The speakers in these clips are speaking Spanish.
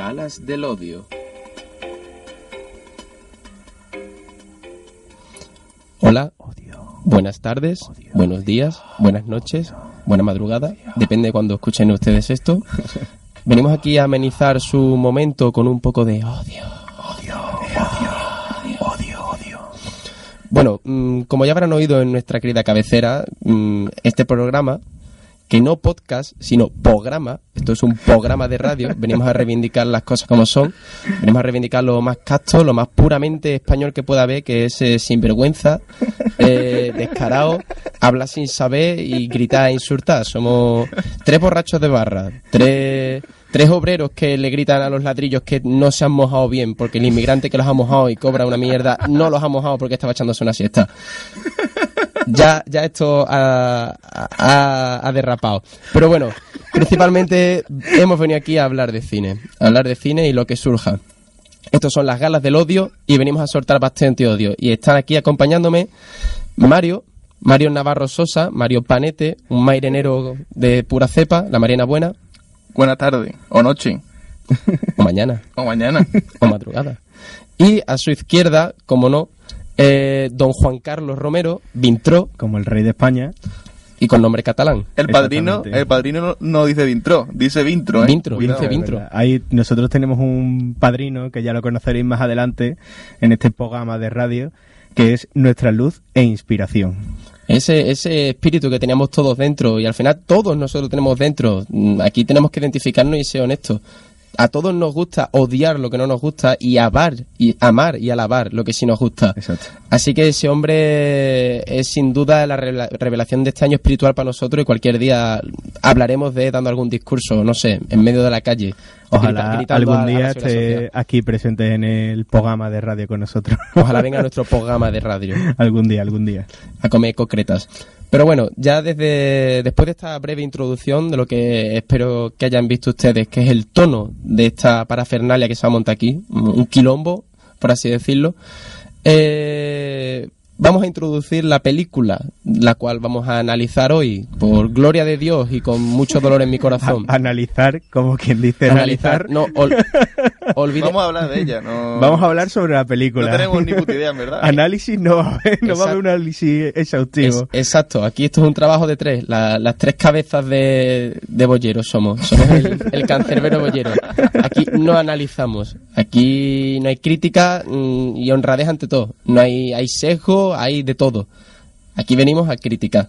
Galas del Odio. Hola, buenas tardes, buenos días, buenas noches, buena madrugada, depende de cuando escuchen ustedes esto. Venimos aquí a amenizar su momento con un poco de odio. Odio, odio, odio, odio. Bueno, mm, como ya habrán oído en nuestra querida cabecera, mm, este programa que no podcast, sino programa. Es un programa de radio. Venimos a reivindicar las cosas como son. Venimos a reivindicar lo más casto, lo más puramente español que pueda haber, que es eh, sinvergüenza, eh, descarado, hablar sin saber y gritar e insultar. Somos tres borrachos de barra, tres tres obreros que le gritan a los ladrillos que no se han mojado bien porque el inmigrante que los ha mojado y cobra una mierda no los ha mojado porque estaba echándose una siesta ya, ya esto ha, ha, derrapado. Pero bueno, principalmente hemos venido aquí a hablar de cine, a hablar de cine y lo que surja. Estos son las galas del odio y venimos a soltar bastante odio. Y están aquí acompañándome Mario, Mario Navarro Sosa, Mario Panete, un mairenero de pura cepa, la Mariana Buena. Buena tarde, o noche. O mañana. o mañana. o madrugada. Y a su izquierda, como no, eh, don Juan Carlos Romero, Vintró. Como el rey de España. Y con nombre catalán. El padrino, el padrino no, dice Vintró, dice Vintro. ¿eh? Vintro, dice Vintro. Ahí nosotros tenemos un padrino que ya lo conoceréis más adelante en este programa de radio, que es nuestra luz e inspiración. Ese, ese espíritu que teníamos todos dentro y al final todos nosotros tenemos dentro. Mm, aquí tenemos que identificarnos y ser honestos a todos nos gusta odiar lo que no nos gusta y amar y amar y alabar lo que sí nos gusta. Así que ese hombre es sin duda la revelación de este año espiritual para nosotros y cualquier día hablaremos de dando algún discurso, no sé, en medio de la calle. Ojalá algún día esté aquí presente en el programa de radio con nosotros. Ojalá venga nuestro programa de radio. algún día, algún día. A comer concretas. Pero bueno, ya desde después de esta breve introducción de lo que espero que hayan visto ustedes, que es el tono de esta parafernalia que se va a montar aquí, un quilombo, por así decirlo, eh, vamos a introducir la película, la cual vamos a analizar hoy, por gloria de Dios y con mucho dolor en mi corazón. analizar, como quien dice analizar. no, Vamos a hablar de ella, no... Vamos a hablar sobre la película. No tenemos ni puta idea, ¿verdad? análisis no va a haber, no va a haber un análisis exhaustivo. exacto, aquí esto es un trabajo de tres, las tres cabezas de, de bollero somos, somos el, el cancerbero bollero. Aquí no analizamos, aquí no hay crítica mm, y honradez ante todo, no hay, hay sesgo, hay de todo. Aquí venimos a criticar.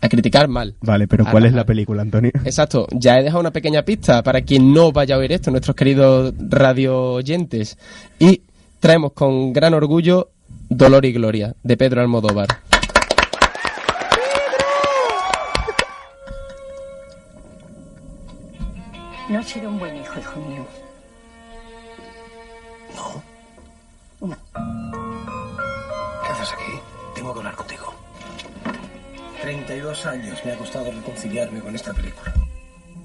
A criticar mal. Vale, pero ¿cuál es la película, Antonio? Exacto. Ya he dejado una pequeña pista para quien no vaya a oír esto, nuestros queridos radio oyentes. Y traemos con gran orgullo Dolor y Gloria, de Pedro Almodóvar. No ha sido un buen hijo, hijo mío. 32 años me ha costado reconciliarme con esta película.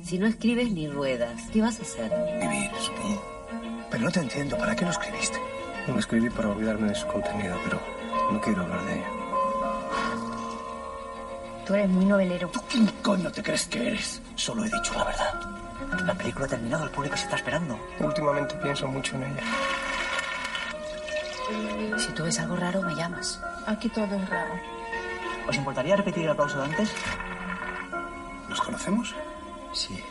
Si no escribes ni ruedas, ¿qué vas a hacer? Vivir, supongo. Pero no te entiendo, ¿para qué lo escribiste? Lo escribí para olvidarme de su contenido, pero no quiero hablar de ello. Tú eres muy novelero. ¿Tú quién coño te crees que eres? Solo he dicho la verdad. La película ha terminado, el público se está esperando. Últimamente pienso mucho en ella. Si tú ves algo raro, me llamas. Aquí todo es raro. ¿Os importaría repetir el aplauso de antes? ¿Nos conocemos? Sí.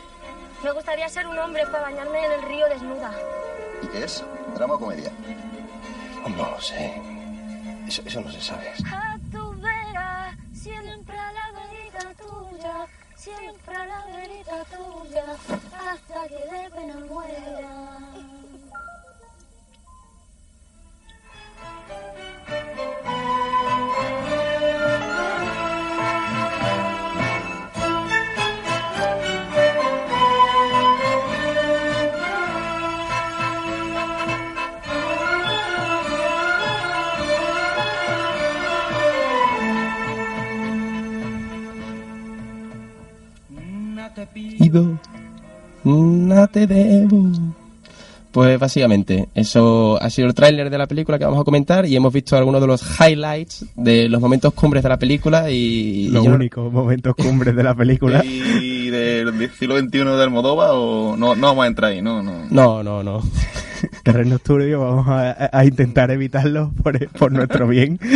Me gustaría ser un hombre para bañarme en el río desnuda. ¿Y qué es? ¿Drama o comedia? No lo sé. Eso, eso no se sabe. A tu vera, siempre a la verita tuya, siempre a la verita tuya, hasta que de pena muera. Pido, nada te debo pues básicamente, eso ha sido el tráiler de la película que vamos a comentar y hemos visto algunos de los highlights de los momentos cumbres de la película y... Los yo no- únicos momentos cumbres de la película. ¿Y del siglo XXI de Almodóvar o no, no vamos a entrar ahí? No, no. No, no, no. Terrenos turbios, vamos a, a intentar evitarlos por, por nuestro bien.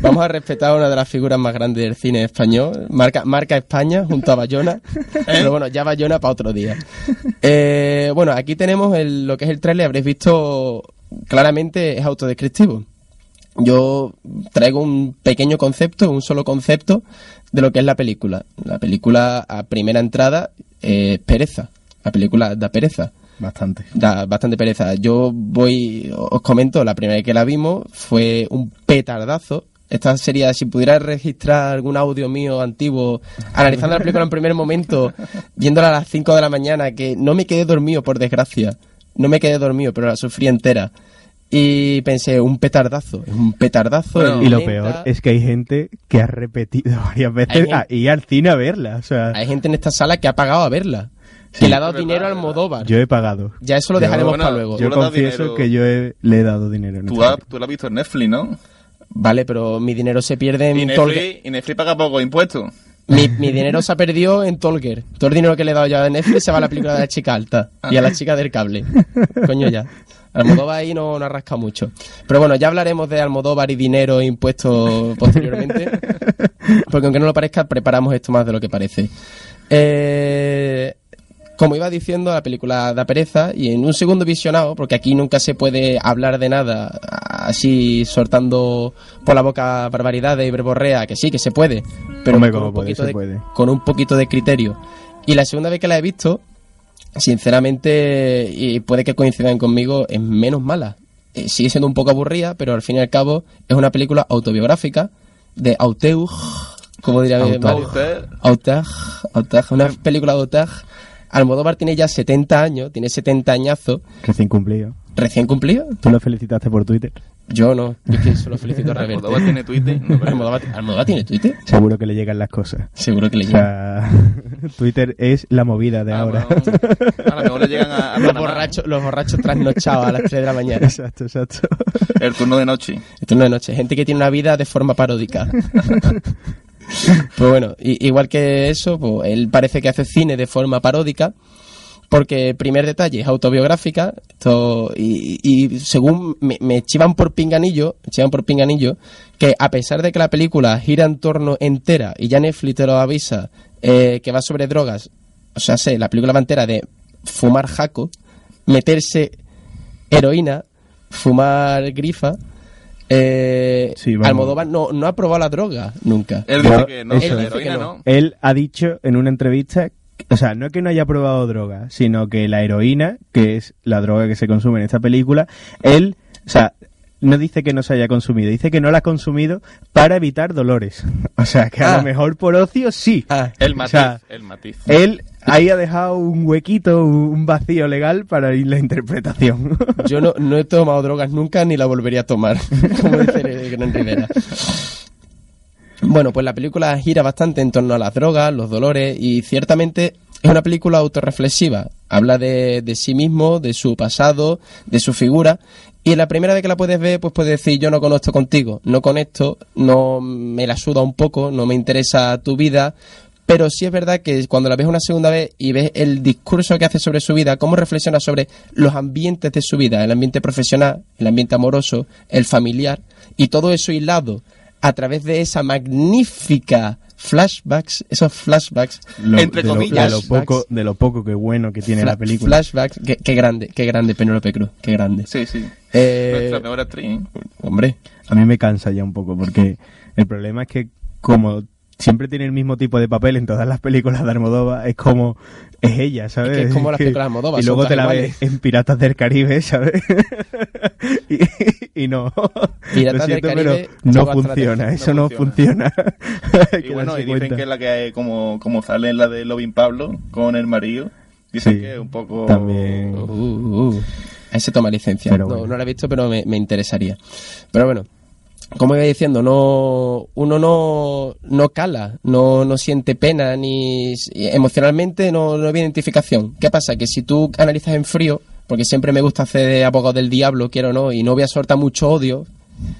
Vamos a respetar a una de las figuras más grandes del cine español, marca, marca España, junto a Bayona. Pero bueno, ya Bayona para otro día. Eh, bueno, aquí tenemos el- lo que es el trailer, habréis visto claramente es autodescriptivo. Yo traigo un pequeño concepto, un solo concepto de lo que es la película. La película a primera entrada es pereza. La película da pereza Bastante. da bastante pereza. Yo voy, os comento, la primera vez que la vimos fue un petardazo. Esta sería, si pudiera registrar algún audio mío antiguo, analizando la película en primer momento, viéndola a las 5 de la mañana, que no me quedé dormido, por desgracia. No me quedé dormido, pero la sufrí entera. Y pensé, un petardazo, es un petardazo. Bueno, Y lo peor es que hay gente que ha repetido varias veces gente- a ir al cine a verla. O sea, Hay gente en esta sala que ha pagado a verla. Sí. que le ha dado dinero al. Almodóvar. yo he pagado. Ya eso lo Yo- dejaremos bueno, para luego. Yo dado confieso dinero. que yo he- le he dado dinero. en Tú, has- tú lo has visto en Netflix, ¿no? Vale, pero mi dinero se pierde en Netflix, y Netflix paga poco impuestos. Mi, mi dinero se ha perdido en Tolger. Todo el dinero que le he dado ya a Netflix se va a la película de la chica alta y a la chica del cable. Coño ya. Almodóvar ahí no, no ha rascado mucho. Pero bueno, ya hablaremos de Almodóvar y dinero e impuestos posteriormente. Porque aunque no lo parezca, preparamos esto más de lo que parece. Eh, como iba diciendo, la película da pereza y en un segundo visionado, porque aquí nunca se puede hablar de nada así soltando por la boca barbaridades y verborrea, que sí, que se puede, pero Hombre, con, un poquito de, puede. con un poquito de criterio. Y la segunda vez que la he visto, sinceramente, y puede que coincidan conmigo, es menos mala. Eh, sigue siendo un poco aburrida, pero al fin y al cabo es una película autobiográfica de Auteur, como diría. Auteur. Auteur, Auteur, una película de Auteur. Almodóvar tiene ya 70 años, tiene 70 añazos, Recién cumplido. recién cumplido. Tú lo felicitaste por Twitter. Yo no, yo es que solo felicito a Reverte. Almodóvar tiene Twitter. No, pero- Almodóvar, Almodóvar tiene Twitter. Seguro que le llegan las cosas. Seguro que le O llega. sea, Twitter es la movida de Ah, ahora. bueno, a lo mejor le llegan a, a Los borrachos, los borrachos trasnochados a las 3 de la mañana. exacto, exacto. El turno de noche. Esto no es noche. Gente que tiene una vida de forma paródica. pues bueno, igual que eso, pues él parece que hace cine de forma paródica. Porque, primer detalle, es autobiográfica. Y, según me, me chivan por pinganillo, chivan por pinganillo, que a pesar de que la película gira en torno entera, y ya Netflix te lo avisa, eh, que va sobre drogas, o sea, sé, la película va entera de fumar jaco, meterse heroína, fumar grifa. Eh, Sí. Almodóvar no, no ha probado la droga nunca. Él dice No, que no, eso heroína Dice que no. Él ha dicho en una entrevista, o sea, no es que no haya probado droga, sino que la heroína, que es la droga que se consume en esta película, él, o sea, no dice que no se haya consumido, dice que no la ha consumido para evitar dolores. O sea, que a Ah. lo mejor por ocio sí. Ah, El O matiz. sea, el matiz. Él ahí ha dejado un huequito, un vacío legal para ir la interpretación. Yo no, no he tomado drogas nunca ni la volvería a tomar, como dice el Gran Rivera. Bueno, pues la película gira bastante en torno a las drogas, los dolores y ciertamente es una película autorreflexiva. Habla de, de sí mismo, de su pasado, de su figura y la primera vez que la puedes ver, pues puedes decir yo no conecto contigo, no conecto, no me la suda un poco, no me interesa tu vida, pero sí es verdad que cuando la ves una segunda vez y ves el discurso que hace sobre su vida, cómo reflexiona sobre los ambientes de su vida, el ambiente profesional, el ambiente amoroso, el familiar, y todo eso hilado a través de esa magnífica flashbacks, esos flashbacks, Lo- Entre de lo- comillas. de lo poco, de lo poco que bueno que tiene fla- la película. flashbacks, qué, qué grande, qué grande Penélope Cruz, qué grande. Sí, sí. Eh, Nuestra mejor actriz. hombre, A mí me cansa ya un poco porque el problema es que como siempre tiene el mismo tipo de papel en todas las películas de Almodóvar, es como es ella, ¿sabes? Es que es como las películas de Almodóvar, Y luego te la ves en Piratas del Caribe, ¿sabes? y, y no. Piratas Lo del siento, Caribe, pero no funciona, eso No funciona. Y bueno, y dicen cuenta. que es la que hay, como, como sale en la de Lovin Pablo con el marido. Dicen Sí, que es un poco. también. Uh, uh, uh. Ese toma licencia. Pero no, bueno. no la he visto, pero me, me interesaría. Pero bueno, como iba diciendo, no, uno no, no cala, no, no siente pena ni emocionalmente no, no hay identificación. ¿Qué pasa? Que si tú analizas en frío, porque siempre me gusta hacer de abogado del diablo, quiero o no, y no voy a soltar mucho odio,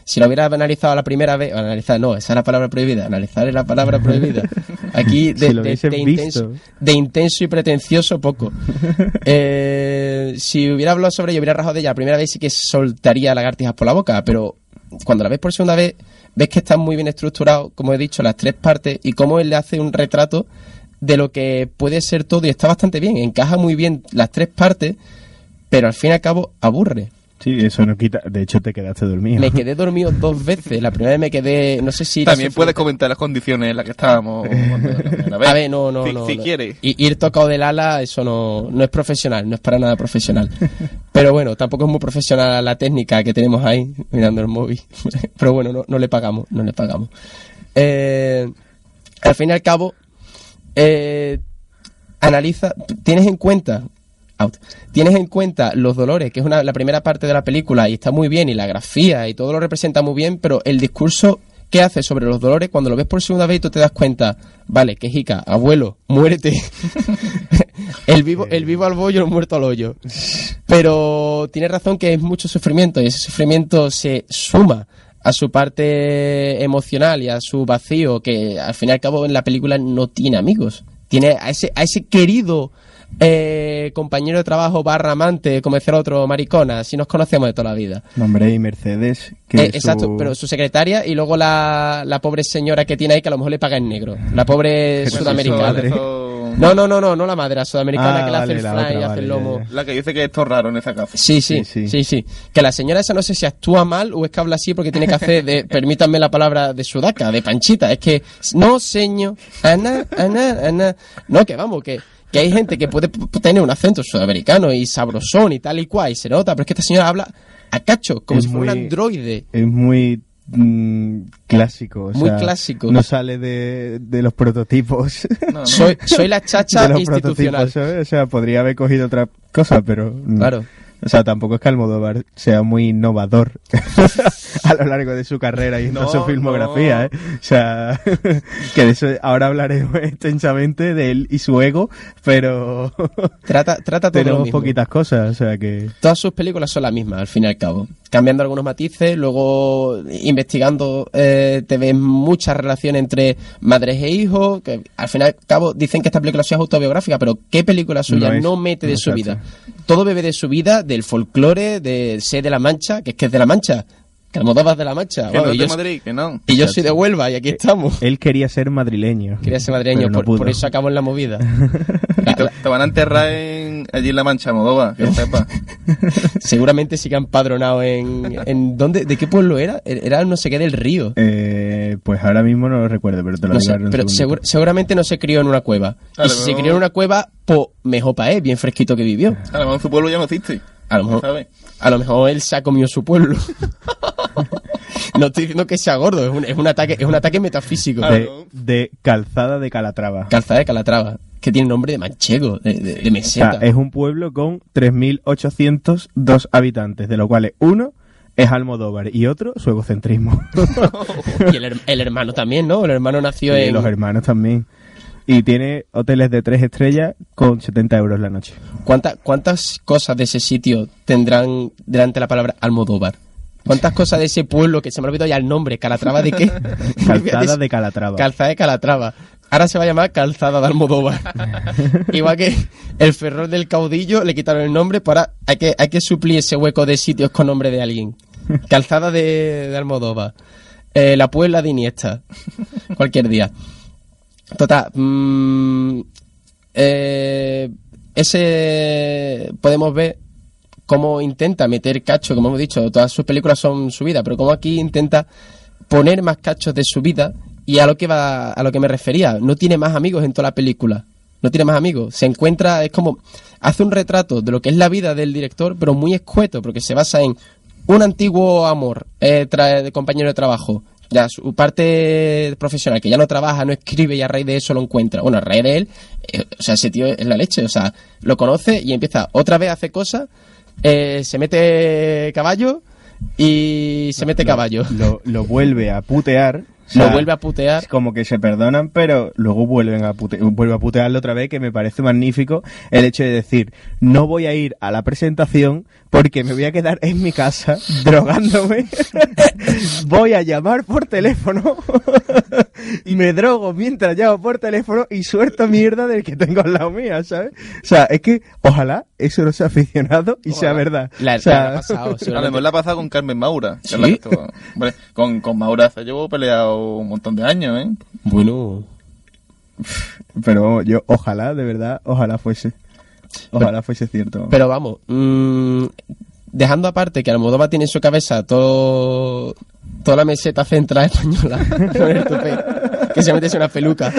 si lo hubiera analizado la primera vez, analizar no, esa es la palabra prohibida, analizar es la palabra prohibida. Aquí de, Si lo de- hubiesen de intenso, visto. de intenso y pretencioso poco. Eh, si hubiera hablado sobre ello, hubiera rajado de ella la primera vez, sí que soltaría lagartijas por la boca, pero cuando la ves por segunda vez, ves que está muy bien estructurado, como he dicho, las tres partes y cómo él le hace un retrato de lo que puede ser todo y está bastante bien, encaja muy bien las tres partes, pero al fin y al cabo aburre. Sí, eso no quita. De hecho, te quedaste dormido. Me quedé dormido dos veces. La primera vez me quedé, no sé si... También puedes comentar las condiciones en las que estábamos. cuando primera vez. A ver, no, no, si, no. Si no. quieres. I- Ir tocado del ala, eso no, no es profesional, no es para nada profesional. Pero bueno, tampoco es muy profesional la técnica que tenemos ahí, mirando el móvil. Pero bueno, no, no le pagamos, no le pagamos. Eh, al fin y al cabo, eh, analiza, tienes en cuenta, out, tienes en cuenta los dolores, que es una, la primera parte de la película y está muy bien, y la grafía y todo lo representa muy bien, pero el discurso que hace sobre los dolores, cuando lo ves por segunda vez y tú te das cuenta, vale, que jica, abuelo, muérete. el vivo, el vivo al bollo, el muerto al hoyo. Pero tiene razón que es mucho sufrimiento y ese sufrimiento se suma a su parte emocional y a su vacío, que al fin y al cabo en la película no tiene amigos. Tiene a ese, a ese querido eh, compañero de trabajo barra amante, como decía el otro, maricona, si nos conocemos de toda la vida. Nombre y Mercedes. Que Eh, es exacto, su- pero su secretaria y luego la, la pobre señora que tiene ahí que a lo mejor le paga en negro. La pobre sudamericana. No, no, no, no, no la madre, la sudamericana Ah, que le hace vale, el la fly y hace vale, el lomo. ya. La que dice que esto es raro en esa casa. Sí, sí, Sí, sí, sí. sí, Que la señora esa no sé si actúa mal o es que habla así porque tiene que hacer, de, permítanme la palabra de sudaca, de panchita. Es que, no, señor, ana, ana, ana. No, que vamos, que, que hay gente que puede tener un acento sudamericano y sabrosón y tal y cual y se nota, pero es que esta señora habla a cacho, como Es si fuera un androide. Es muy mm, clásico. o Muy sea, clásico. No sale de, de los prototipos. No, no. Soy, soy la chacha de los institucional. prototipos, ¿sabes? O sea, podría haber cogido otra cosa, pero... Claro. O sea, tampoco es que Almodóvar sea muy innovador a lo largo de su carrera y en No, su filmografía, no. ¿eh? O sea, que de eso ahora hablaremos extensamente de él y su ego, pero Trata, trata todo lo tenemos mismo. poquitas cosas, o sea que... Todas sus películas son las mismas, al fin y al cabo. Cambiando algunos matices, luego investigando eh, te ves mucha relación entre madres e hijos, que al fin y al cabo dicen que esta película suya es autobiográfica, pero ¿qué película suya No mete de su vida? Todo bebe de su vida, del folclore, de ser de La Mancha, que es que es de La Mancha, que Almodóvar de La Mancha. Que no y, de yo, Madrid, que no. y yo soy de Huelva y aquí estamos. Él quería ser madrileño. Quería ser madrileño, no por, eso acabó en la movida. Y te, te van a enterrar en, allí en La Mancha, Modova, que sepa. Seguramente sí que han padronado en, en ¿dónde? ¿De qué pueblo era? Era no sé qué del río. Eh, pues ahora mismo no lo recuerdo, pero te lo No digo sé, ahora en un pero segur- seguramente no se crió en una cueva. Y si se crió en una cueva, pues mejor para él, bien fresquito que vivió. A lo mejor en su pueblo ya no existe. A lo mejor, ¿Sabes? A lo mejor él se ha comido su pueblo. no estoy diciendo que sea gordo, es un, es un ataque, es un ataque metafísico. De, de Calzada de Calatrava. Calzada de Calatrava, que tiene nombre de manchego, de, de- de O meseta. sea, es un pueblo con 3.802 habitantes, de los cuales uno es Almodóvar y otro su egocentrismo. Y el, her- el hermano también, ¿no? El hermano nació y en... los hermanos también. Y tiene hoteles de tres estrellas con 70 euros la noche. ¿Cuánta- ¿Cuántas cosas de ese sitio tendrán delante la palabra Almodóvar? ¿Cuántas cosas de ese pueblo que se me ha olvidado ya el nombre? ¿Calatrava de qué? Calzada de Calatrava. Calzada de Calatrava. Ahora se va a llamar Calzada de Almodóvar. Igual que el Ferrol del Caudillo le quitaron el nombre para hay que hay que suplir ese hueco de sitios con nombre de alguien. Calzada de, de Almodóvar. Eh, la Puebla de Iniesta. Cualquier día. Total. mm, eh, ese podemos ver cómo intenta meter cacho, como hemos dicho, todas sus películas son su vida, pero como aquí intenta poner más cachos de su vida y a lo que va a lo que me refería, no tiene más amigos en toda la película. No tiene más amigos, se encuentra es como hace un retrato de lo que es la vida del director, pero muy escueto porque se basa en un antiguo amor eh, tra- de compañero de trabajo, ya su parte profesional, que ya no trabaja, no escribe y a raíz de eso lo encuentra. Bueno, a raíz de él, eh, o sea, ese tío es la leche, o sea, lo conoce y empieza otra vez a hacer cosas, eh, se mete caballo, y se mete caballo. Lo, lo vuelve a putear. o Lo vuelve a putear. Es como que se perdonan, pero luego vuelven a pute- vuelve a putearlo otra vez, que me parece magnífico el hecho de decir, no voy a ir a la presentación porque me voy a quedar en mi casa drogándome. voy a llamar por teléfono. me drogo mientras llamo por teléfono y suelto mierda del que tengo al lado mía, ¿sabes? O sea, es que ojalá eso no sea aficionado y sea verdad. La, O sea, la pasado, A lo seguramente. mejor la ha pasado con Carmen Maura. ¿Sí? es la que estuvo- hombre, con, con Maura se llevó peleado un montón de años, ¿eh? Bueno, Pero vamos, yo ojalá, de verdad, ojalá fuese. Ojalá fuese cierto. pero vamos, mm, dejando aparte que Almodóvar tiene en su cabeza todo toda la meseta central española tupé, que se mete una peluca.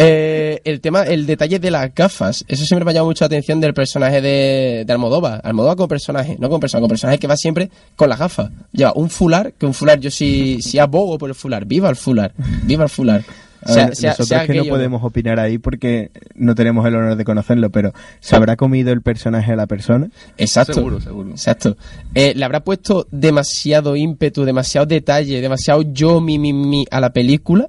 Eh, el tema, el detalle de las gafas, eso siempre me ha llamado mucho la atención del personaje de, de Almodóvar. Almodóvar como personaje, no como personaje, como personaje que va siempre con las gafas. Lleva un fular, que un fular yo sí, sí abogo por el fular. Viva el fular, viva el fular. A Sea- ver, sea- nosotros sea que no podemos opinar ahí porque no tenemos el honor de conocerlo, pero ¿se habrá comido el personaje a la persona? Exacto. Seguro, seguro. Exacto. Eh, le habrá puesto demasiado ímpetu, demasiado detalle, demasiado yo, mi, mi, mi a la película.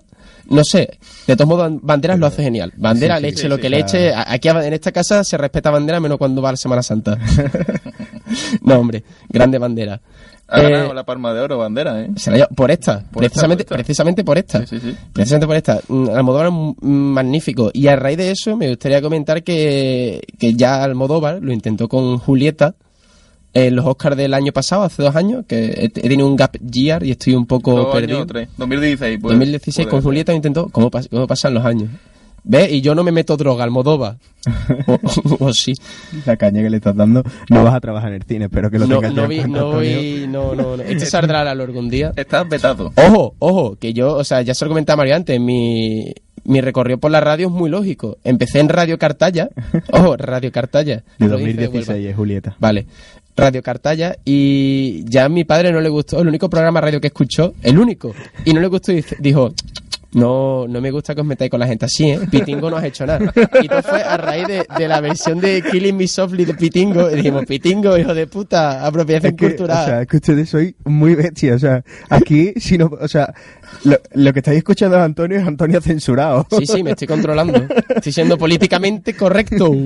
No sé. De todos modos, Banderas lo hace genial. Bandera, Sí, sí, le eche sí, lo sí, que le claro. eche. A- Aquí en esta casa se respeta Bandera menos cuando va la Semana Santa. no, hombre. Grande Bandera. Ha Eh, ganado la palma de oro, bandera, ¿eh? se la lleva- por esta, Por precisamente, esta, por esta. precisamente por esta. Sí, sí, sí. Precisamente por esta. Mm, Almodóvar es magnífico. Y a raíz de eso me gustaría comentar que, que ya Almodóvar lo intentó con Julieta en los Oscars del año pasado, hace dos años, que he, tenido un gap year y estoy un poco Dos perdido. años tres. 2016, pues. 2016 con Julieta lo intentó. ¿Cómo, pas- cómo pasan los años? ¿Ves? Y yo no me meto droga, Almodóvar. o, o sí. La caña que le estás dando, no vas a trabajar en el cine, espero que lo No, tengas no, en vi- cuenta, no, voy- no, no, no. Esto saldrá a la luz algún día. Estás vetado. Ojo, ojo, que yo, o sea, ya se lo comentaba Mario antes, mi, mi recorrido por la radio es muy lógico. Empecé en Radio Cartaya, ojo, Radio Cartaya. De provincia de Huelva. 2016 es Julieta. Vale, Radio Cartaya, y ya a mi padre no le gustó, el único programa radio que escuchó, el único, y no le gustó, y dijo, no, no me gusta que os metáis con la gente así, ¿eh? Pitingo no has hecho nada. Y todo fue a raíz de, de la versión de Killing Me Softly de Pitingo, y dijimos, Pitingo, hijo de puta, apropiación Es que, cultural. o sea, es que ustedes soy muy bestia, o sea, aquí, si no, o sea, lo, lo que estáis escuchando es Antonio es Antonio censurado. Sí, sí, me estoy controlando. Estoy siendo políticamente correcto.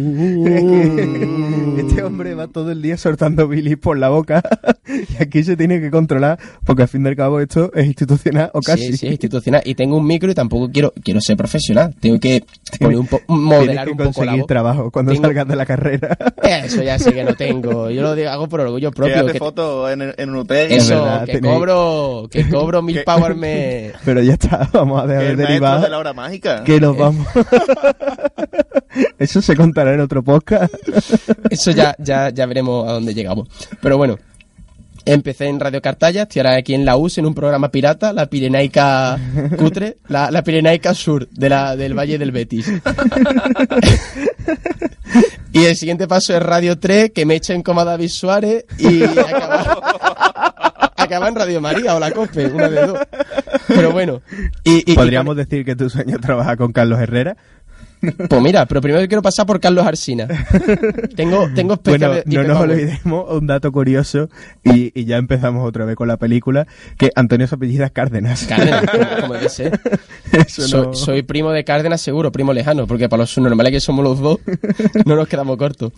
Este hombre va todo el día soltando bilis por la boca y aquí se tiene que controlar porque al fin y al cabo esto es institucional o casi. Sí, sí, institucional. Y tengo un micro y tampoco quiero quiero ser profesional. Tengo que poner un po- modelar que un poco la conseguir voz. trabajo cuando Tengo- salgas de la carrera. Eso ya sé que no tengo. Yo lo digo- hago por orgullo propio. hace que- fotos en, en un hotel. eso, verdad, que tenéis- cobro, que cobro mil power me... Pero ya está, vamos a dejar derivar. de la hora mágica. Que nos vamos. Eso se contará en otro podcast. Eso ya, ya, ya veremos a dónde llegamos. Pero bueno, empecé en Radio Cartaya, estoy ahora aquí en la US en un programa pirata, la Pirenaica Cutre, la, la Pirenaica Sur de la, del Valle del Betis. y el siguiente paso es Radio 3, que me echen como a David Suárez y acaba, acaba en Radio María o la COPE, una de dos. Pero bueno, y, y- y Podríamos decir que tu sueño es trabajar con Carlos Herrera. Pues mira, pero primero quiero pasar por Carlos Arsina. tengo, tengo Bueno, especial. no nos olvidemos un dato curioso y, y ya empezamos otra vez con la película, que Antonio se apellida Cárdenas. Cárdenas, como, debe ser. Soy, no- soy primo de Cárdenas seguro, primo lejano, porque para los subnormales que somos los dos, no nos quedamos cortos.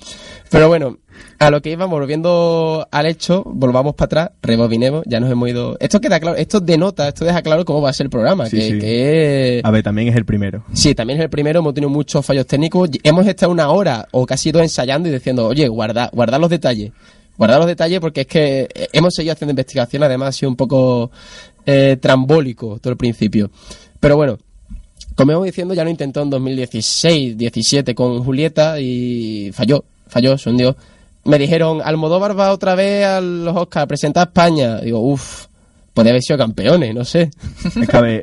Pero bueno, a lo que íbamos, volviendo al hecho, volvamos para atrás, rebobinemos, ya nos hemos ido... Esto queda claro, esto denota, esto deja claro cómo va a ser el programa, Sí, que, sí. que A ver, también es el primero. Sí, también es el primero, hemos tenido muchos fallos técnicos. Hemos estado una hora o casi dos ensayando y diciendo, oye, guarda, guarda los detalles. Guarda los detalles porque es que eh, hemos seguido haciendo investigación, además ha sido un poco eh, trambólico todo el principio. Pero bueno, como íbamos diciendo, ya lo intentó en 2016, 17 con Julieta y falló, falló, se hundió. Me dijeron, Almodóvar va otra vez a los Oscars a presentar a España. Digo, uff, podría haber sido campeones, no sé.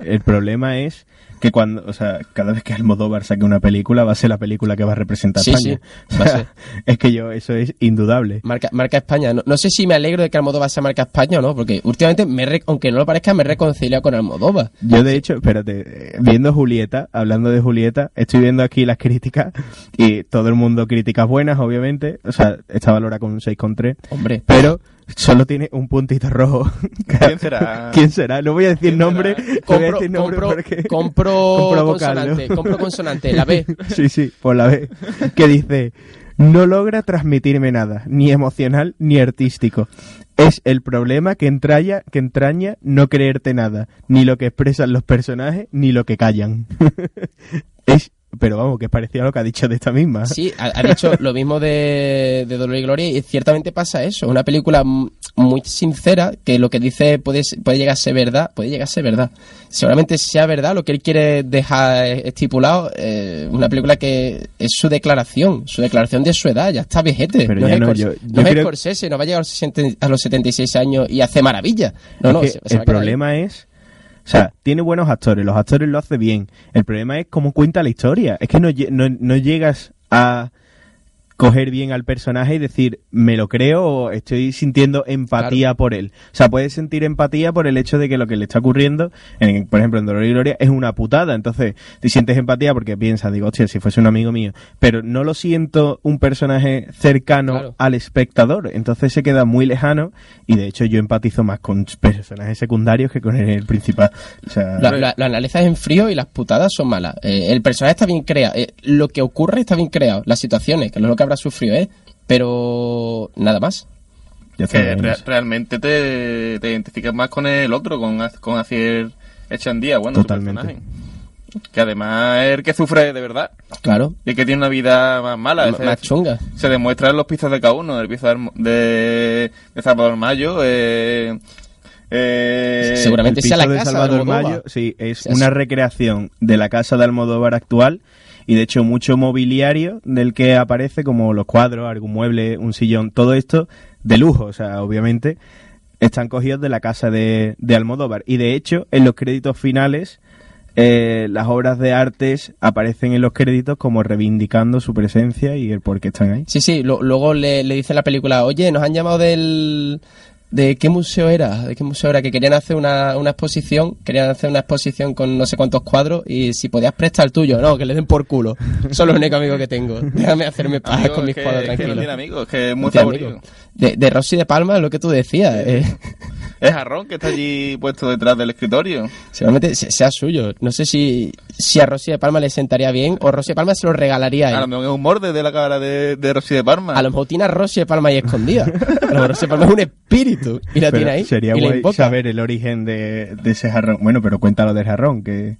El problema es que cuando, o sea, cada vez que Almodóvar saque una película, va a ser la película que va a representar Sí, España. sí, O va a sea, ser. es que yo, eso es indudable. Marca, marca España. No, no sé si me alegro de que Almodóvar sea marca España o no, porque últimamente, me aunque no lo parezca, me he reconciliado con Almodóvar. Yo, de hecho, espérate, viendo Julieta, hablando de Julieta, estoy viendo aquí las críticas y todo el mundo críticas buenas, obviamente. O sea, está valorada con un 6,3. Hombre, Pero, solo tiene un puntito rojo. ¿Quién será? ¿Quién será? No voy a decir ¿Quién nombre. voy a Compro, decir nombre compro, porque- compro compro vocal, consonante, ¿no? compro consonante, la B. Sí, sí, por la vez. Que dice, no logra transmitirme nada, ni emocional ni artístico. Es el problema que entraña, que entraña no creerte nada, ni lo que expresan los personajes, ni lo que callan. es, pero vamos, que es parecido a lo que ha dicho de esta misma. Sí, ha, dicho lo mismo de, de Dolor y Gloria y ciertamente pasa eso. Una película muy sincera que lo que dice puede, puede llegar a ser verdad, puede llegar a ser verdad. Seguramente sea verdad lo que él quiere dejar estipulado. eh, una película que es su declaración, su declaración de su edad, ya está vejete. Pero no ya es, no, yo- no es Scorsese, no va a llegar a los 60 a los 76 años y hace maravilla. No, no, Es se- se a el problema es, o sea, tiene buenos actores, los actores lo hace bien. El problema es cómo cuenta la historia. Es que no, no llegas a coger bien al personaje y decir, me lo creo o estoy sintiendo empatía por él. O sea, puedes sentir empatía por el hecho de que lo que le está ocurriendo, en, por ejemplo, en Dolor y Gloria, es una putada. Entonces, te sientes empatía porque piensas, digo, hostia, si fuese un amigo mío. Pero no lo siento un personaje cercano Claro. al espectador. Entonces se queda muy lejano y de hecho yo empatizo más con personajes secundarios que con el principal. O sea, Lo, lo- lo analizas en frío y las putadas son malas. Eh, el personaje está bien creado. eh, lo que ocurre está bien creado. Las situaciones, que es lo que habrá sufrido, ¿eh? Pero nada más. ya Que re- realmente te, te identificas más con el otro, con, con Acier Echandía, bueno, su Totalmente. personaje. Que además es el que sufre de verdad. Claro. Y que tiene una vida más mala. M- más chunga. Se demuestra en los pisos de cada uno. El piso de, de, Salvador Mayo. Eh, eh, Seguramente El sea la piso de casa de Salvador Almodóvar. Mayo, sí, es O sea, una recreación de la casa de Almodóvar actual y de hecho mucho mobiliario del que aparece como los cuadros, algún mueble, un sillón, todo esto de lujo, o sea, obviamente están cogidos de la casa de, de Almodóvar y de hecho en los créditos finales eh, las obras de artes aparecen en los créditos como reivindicando su presencia y el por qué están ahí. Sí, sí. luego le, le dice la película, oye, nos han llamado del... ¿De qué museo era? ¿De qué museo era? Que querían hacer una, una exposición, querían hacer una exposición con no sé cuántos cuadros y si podías prestar el tuyo, no, que le den por culo. Son los únicos amigos que tengo. Déjame hacerme paz amigo, con mis que- cuadros es que no tranquilos. tiene amigos, que es muy No tiene favorito. amigos. De, de Rosy de Palma, lo que tú decías. eh, Es Jarrón que está allí puesto detrás del escritorio. seguramente se- sea suyo. No sé si, si a Rosy de Palma le sentaría bien o Rosy de Palma se lo regalaría a A lo él. mejor es un morde de la cara de, de Rosy de Parma. A lo mejor tiene a Rosy de Palma ahí escondida. A lo mejor Rosy de Palma es un espíritu y la Pero tiene ahí. Sería y guay saber el origen de, de ese jarrón. Bueno, pero cuéntalo del jarrón que,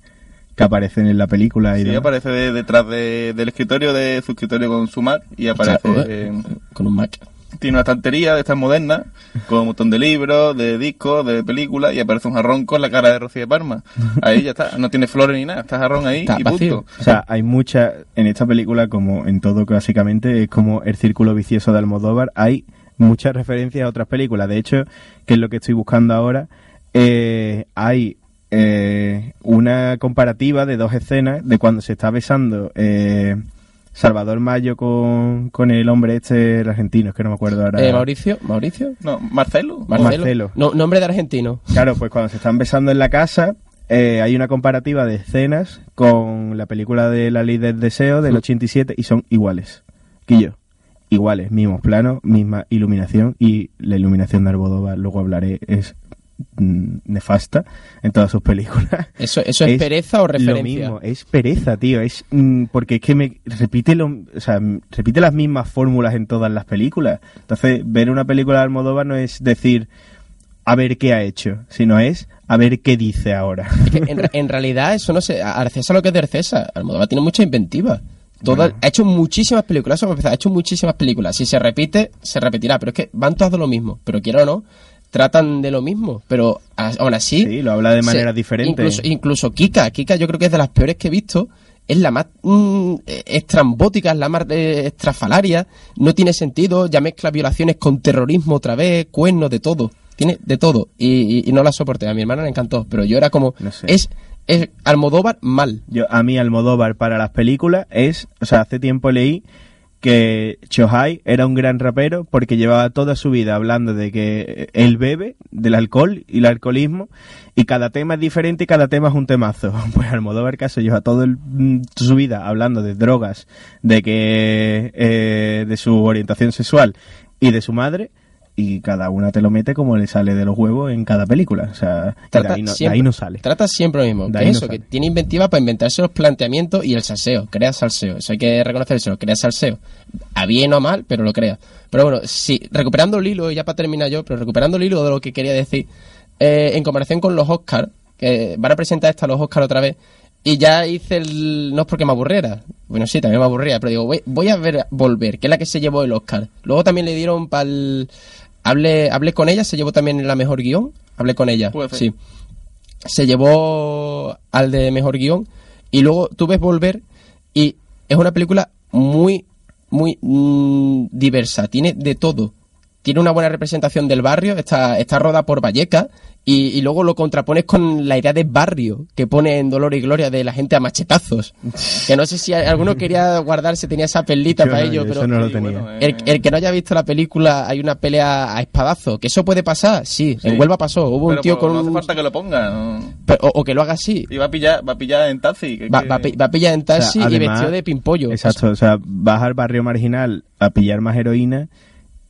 que aparecen en la película. Y Sí, demás. aparece de- detrás de- del escritorio, de su escritorio con su Mac, y aparece... O sea, eh, Con un Mac. Tiene una estantería de estas modernas, con un montón de libros, de discos, de películas, y aparece un jarrón con la cara de Rocío de Parma. Ahí ya está, no tiene flores ni nada, está jarrón ahí Está y vacío. punto. O sea, hay mucha, en esta película, como en todo básicamente, es como el círculo vicioso de Almodóvar, hay muchas referencias a otras películas. De hecho, que es lo que estoy buscando ahora, eh, hay eh, una comparativa de dos escenas de cuando se está besando eh, Salvador Mayo con, con el hombre este el argentino, es que no me acuerdo ahora. Eh, Mauricio, Mauricio. No, Marcelo. Marcelo. Marcelo. No, nombre de argentino. Claro, pues cuando se están besando en la casa, eh, hay una comparativa de escenas con la película de La Ley del Deseo del 87 y son iguales. Quillo, iguales, mismos planos, misma iluminación y la iluminación de Almodóvar, luego hablaré, es mm, nefasta en todas sus películas. ¿Eso, eso es, pereza o Lo referencia? mismo, es pereza, tío. Es mm, porque es que me repite lo, o sea, m- repite las mismas fórmulas en todas las películas. Entonces, ver una película de Almodóvar no es decir a ver qué ha hecho, sino es a ver qué dice ahora. Es que en, en realidad eso no sé. Arcesa lo que es de Arcesa. Almodóvar tiene mucha inventiva. Toda- Ha hecho muchísimas películas, eso ha hecho muchísimas películas. Si se repite, se repetirá. Pero es que van todas de lo mismo. Pero quiero o no, tratan de lo mismo. Pero aún así. Sí, lo habla de se- manera diferente. Incluso, incluso Kika. Kika yo creo que es de las peores que he visto. Es la más mm, eh, estrambótica, es la más eh, estrafalaria. No tiene sentido. Ya mezcla violaciones con terrorismo otra vez, cuernos, de todo. Tiene de todo. Y, y- y no la soporté. A mi hermana le encantó. Pero yo era como. No sé. Es, es Almodóvar mal. Yo, a mí Almodóvar para las películas es, o sea, hace tiempo leí que Chohai era un gran rapero porque llevaba toda su vida hablando de que él bebe, del alcohol y el alcoholismo, y cada tema es diferente y cada tema es un temazo. Pues Almodóvar caso lleva toda su vida hablando de drogas, de que eh, de su orientación sexual y de su madre, y cada una te lo mete como le sale de los huevos en cada película. O sea, de ahí, no, de siempre- ahí no sale. Trata siempre lo mismo. De Que ahí es no eso, que tiene inventiva para inventarse los planteamientos y el salseo. Crea salseo. Eso hay que reconocerlo. Crea salseo. A bien o a mal, pero lo crea. Pero bueno, sí, recuperando el hilo, y ya para terminar yo, pero recuperando el hilo de lo que quería decir, eh, en comparación con los Oscars, que van a presentar esta los Oscars otra vez, y ya hice el... No es porque me aburriera. Bueno, sí, también me aburría, pero digo, voy, voy a ver Volver, que es la que se llevó el Oscar. Luego también le dieron para el... Hablé, hablé con ella, se llevó también la mejor guion. Hablé con ella, sí. Se llevó al de mejor guion. Y luego tú ves Volver y es una película muy, muy mm, diversa. Tiene de todo. Tiene una buena representación del barrio. Está, está rodada por Valleca. Y, y luego lo contrapones con la idea de barrio que pone en Dolor y Gloria de la gente a machetazos. Que no sé si alguno quería guardarse, tenía esa perlita Yo para no, ello, pero no lo tenía. bueno, eh, el, el que no haya visto la película, hay una pelea a espadazo. ¿Que eso puede pasar? Sí, Sí. en Huelva pasó. Hubo un pero, tío pues, con no hace un... falta que lo ponga. ¿no? Pero- O, o que lo haga así. Y va a pillar, va a pillar en taxi. que- Va, que- va a pi- va a pillar en taxi O sea, y además- vestido de pimpollo. Exacto, o sea, vas al barrio marginal a pillar más heroína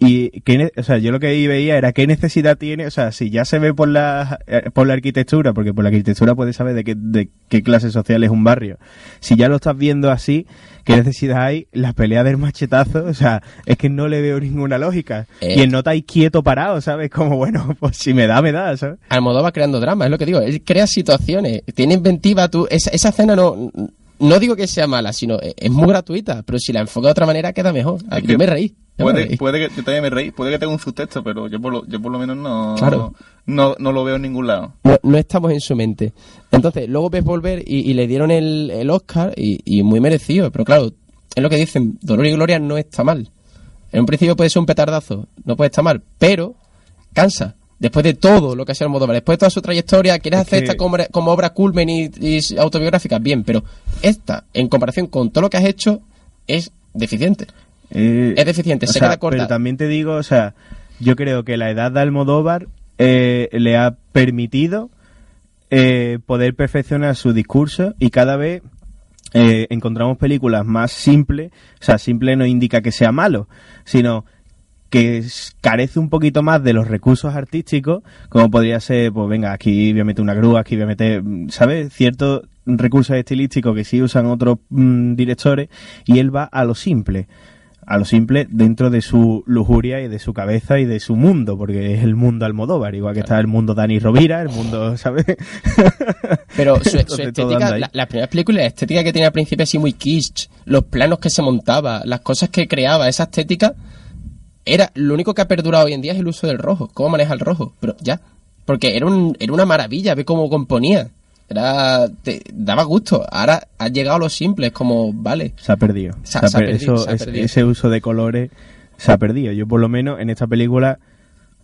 y qué ne- o sea, yo lo que ahí veía era qué necesidad tiene, o sea, si ya se ve por la eh, por la arquitectura, porque por la arquitectura puedes saber de qué de qué clase social es un barrio. Si ya lo estás viendo así, qué necesidad hay la pelea del machetazo, o sea, es que no le veo ninguna lógica. Eh. Y el nota ahí quieto parado, ¿sabes? Como bueno, pues si me da me da, ¿sabes? Almodóvar creando drama, es lo que digo. Él crea situaciones, tiene inventiva. Tú, esa, esa escena no, no digo que sea mala, sino eh, es muy gratuita. Pero si la enfoca de otra manera, queda mejor. Que me reí. Puede, puede que yo también me reí, puede que tenga un subtexto, pero yo por lo, yo por lo menos no, Claro. no, no lo veo en ningún lado. No, no estamos en su mente. Entonces, luego ves volver y, y le dieron el, el Oscar y, y muy merecido. Pero claro, es lo que dicen, Dolor y Gloria no está mal. En un principio puede ser un petardazo, no puede estar mal, pero cansa. Después de todo lo que ha sido Almodóvar, después de toda su trayectoria, ¿quieres Es hacer que- esta como, como obra culmen y, y autobiográfica? Bien, pero esta, en comparación con todo lo que has hecho, es deficiente. Eh, Es deficiente, se sea, queda corta. Pero también te digo, o sea, yo creo que la edad de Almodóvar eh, le ha permitido eh, poder perfeccionar su discurso y cada vez eh, encontramos películas más simples. O sea, simple no indica que sea malo, sino que carece un poquito más de los recursos artísticos, como podría ser, pues venga, aquí voy a meter una grúa, aquí voy a meter, ¿sabes? Ciertos recursos estilísticos que sí usan otros mm, directores y él va a lo simple, a lo simple dentro de su lujuria y de su cabeza y de su mundo, porque es el mundo Almodóvar, igual que está el mundo Dani Rovira, el mundo, ¿sabes? Pero su, estética, la, la primera película, la estética que tenía al principio así muy kitsch, los planos que se montaba, las cosas que creaba, esa estética, era lo único que ha perdurado hoy en día es el uso del rojo, cómo maneja el rojo, pero ya, porque era, un, era una maravilla ver cómo componía, era te daba gusto, ahora ha llegado a lo simple, es como, vale, se ha perdido. Se ha- Se ha se ha per- perdido, eso- se ha perdido. Ese uso de colores se ha perdido. Yo por lo menos en esta película,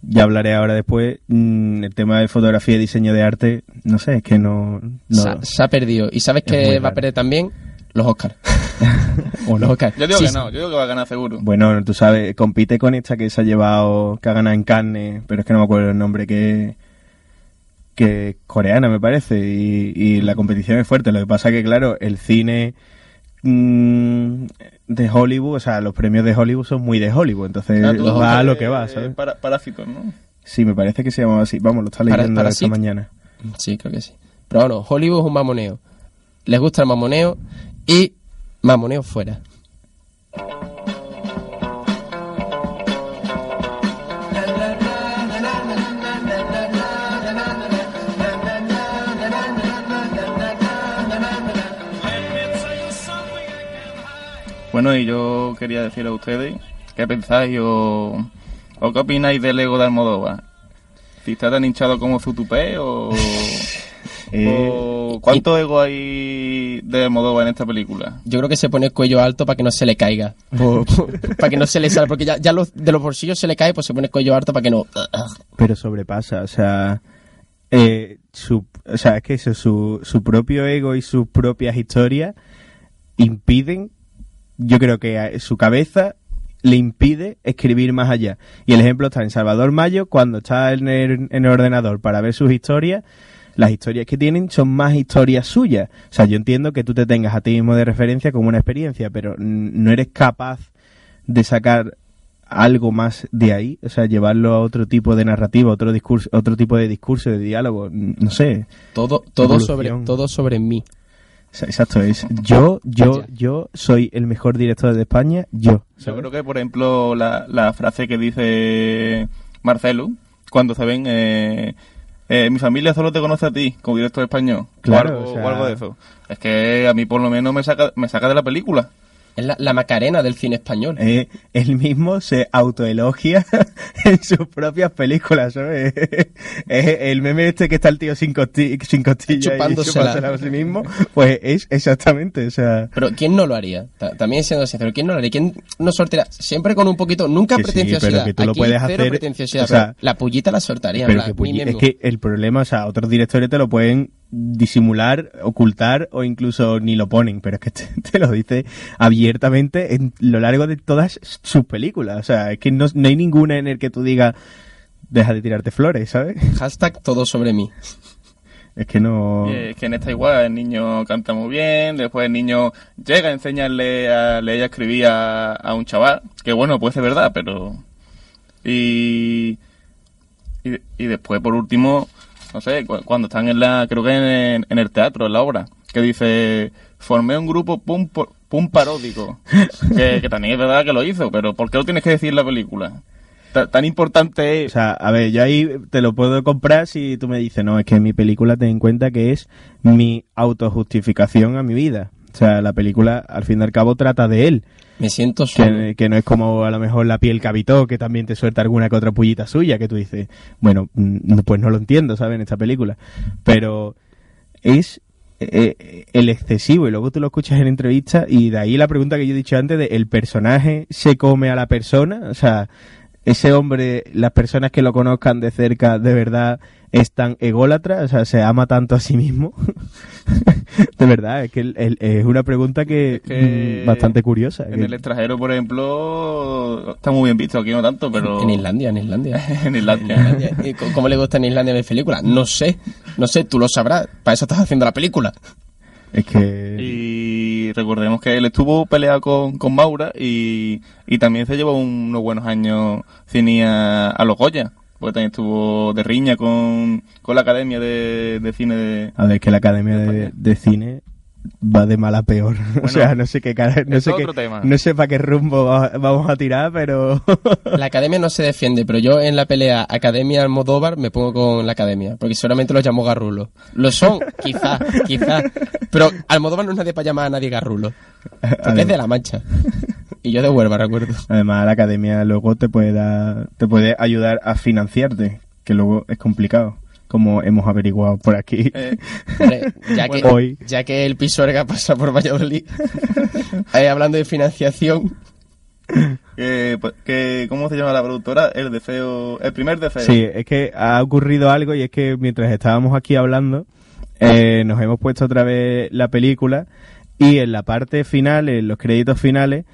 ya hablaré ahora después, mm, el tema de fotografía y diseño de arte, no sé, es que no... no- se, ha- se ha perdido, y sabes que va a perder también los Oscars. o. Los Oscars. Yo digo Sí, que no, yo digo que va a ganar seguro. Bueno, tú sabes, compite con esta que se ha llevado, que ha ganado en Cannes, pero es que no me acuerdo el nombre, que que es coreana me parece, y, y la competición es fuerte. Lo que pasa que, claro, el cine mm, de Hollywood, o sea, los premios de Hollywood son muy de Hollywood, entonces Ah, va a lo eh, que va, ¿sabes? para- parásitos, ¿no? Sí, me parece que se llamaba así. Vamos, lo está Para- leyendo para esta mañana. Sí, creo que sí. Pero bueno, Hollywood es un mamoneo. Les gusta el mamoneo y mamoneo fuera. Bueno, y yo quería decir a ustedes qué pensáis o, o qué opináis del ego de Almodóvar. Si está tan hinchado como Zutupé o, Eh, o cuánto ego hay de Almodóvar en esta película. Yo creo que se pone el cuello alto para que no se le caiga. Para que no se le salga. Porque ya, ya los, de los bolsillos se le cae, pues se pone el cuello alto para que no. pero sobrepasa, o sea, eh, su, o sea, es que eso, su, su propio ego y sus propias historias impiden, yo creo que su cabeza le impide escribir más allá. Y el ejemplo está en Salvador Mayo, cuando está en el, en el ordenador para ver sus historias, las historias que tienen son más historias suyas. O sea, yo entiendo que tú te tengas a ti mismo de referencia como una experiencia, pero no eres capaz de sacar algo más de ahí, o sea, llevarlo a otro tipo de narrativa, otro discurso, otro tipo de discurso, de diálogo, no sé. Todo, todo Evolución. sobre, todo sobre mí. Exacto, es yo, yo, yo soy el mejor director de España, yo. Yo creo que, por ejemplo, la, la frase que dice Marcelo, cuando se ven, eh, eh, mi familia solo te conoce a ti, como director español, Claro, o, algo, o sea- o algo de eso. Es que a mí por lo menos me saca, me saca de la película. Es la, la Macarena del cine español. Eh, él mismo se autoelogia en sus propias películas, ¿sabes? Es el meme este que está el tío sin, costi sin costilla Chupándosela. y a sí mismo, pues es exactamente, o sea... Pero ¿quién no lo haría? Ta- También siendo sincero, ¿quién no lo haría? ¿Quién no soltaría? Siempre con un poquito, nunca sí, pretenciosidad. pero que tú lo Aquí puedes hacer, pretenciosidad, o sea, pero la pullita la Pero que puñi- es que el problema, o sea, otros directores te lo pueden disimular, ocultar o incluso ni lo ponen, pero es que te, te lo dice abiertamente en lo largo de todas sus películas. O sea, es que no, no hay ninguna en el que tú digas, deja de tirarte flores, ¿sabes? Hashtag todo sobre mí. Es que no... Es que en esta igual el niño canta muy bien, después el niño llega a enseñarle a leer y a escribir a, a un chaval, que bueno, puede ser verdad, pero... Y, y, y después, por último, no sé, cu- cuando están en la, creo que en, en el teatro, en la obra, que dice, formé un grupo pum, pum paródico, que, que también es verdad que lo hizo, pero ¿por qué lo tienes que decir en la película? Ta- tan importante O es... sea, a ver, yo ahí te lo puedo comprar si tú me dices, no, es que mi película ten en cuenta que es mi autojustificación a mi vida. O sea, la película, al fin y al cabo, trata de él. Me siento. Que, que no es como a lo mejor la piel habitó, que también te suelta alguna que otra pullita suya, que tú dices, bueno, mm, pues no lo entiendo, ¿sabes? En esta película. Pero es eh, el excesivo, y luego tú lo escuchas en entrevista, y de ahí la pregunta que yo he dicho antes de ¿el personaje se come a la persona? O sea, ese hombre, las personas que lo conozcan de cerca, de verdad es tan ególatra, o sea, se ama tanto a sí mismo. de verdad, es que el- el- es una pregunta que, Es que mm, bastante curiosa. En que- el extranjero, por ejemplo, está muy bien visto, aquí no tanto, pero... En Islandia, en Islandia. en Islandia. Islandia. ¿Y ¿Cómo le gusta en Islandia ver películas? No sé, no sé, tú lo sabrás. Para eso estás haciendo la película. Es que... Y recordemos que él estuvo peleado con, con Maura y, y también se llevó unos buenos años cine a, a los Goya. Porque también estuvo de riña con, con la Academia de, de Cine de... A ver, que la Academia de, de Cine va de mal a peor. o sea, no sé qué cara, no es sé qué, otro tema. no sé para qué rumbo va- vamos a tirar, pero La academia no se defiende, pero yo en la pelea Academia Almodóvar me pongo con la academia, porque seguramente los llamo garrulos. Lo son, quizá, quizá. Pero Almodóvar no es nadie para llamar a nadie garrulo. Porque es de la mancha. Y yo de Huelva, recuerdo. además la Academia luego te puede dar, te puede ayudar a financiarte, que luego es complicado, como hemos averiguado por aquí. Eh, ya, que, Hoy. ya que el Pisuerga pasa por Valladolid, ahí hablando de financiación, que, pues, que- ¿Cómo se llama la productora? El deseo... El primer deseo. Sí, es que ha ocurrido algo y es que mientras estábamos aquí hablando, eh, nos hemos puesto otra vez la película y en la parte final, en los créditos finales,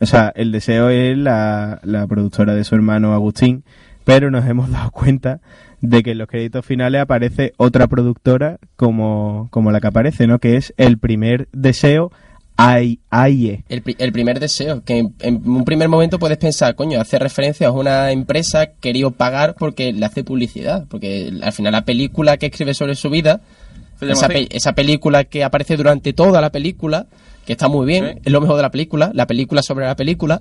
o sea, el deseo es la, la productora de su hermano Agustín, pero nos hemos dado cuenta de que en los créditos finales aparece otra productora como, como la que aparece, ¿no? Que es el primer deseo Aie. el, pri- el primer deseo, que en, en un primer momento puedes pensar, coño, hace referencia a una empresa querido pagar porque le hace publicidad, porque al final la película que escribe sobre su vida, llama esa, así. pe- esa película que aparece durante toda la película, que está muy bien, Sí. es lo mejor de la película, la película sobre la película,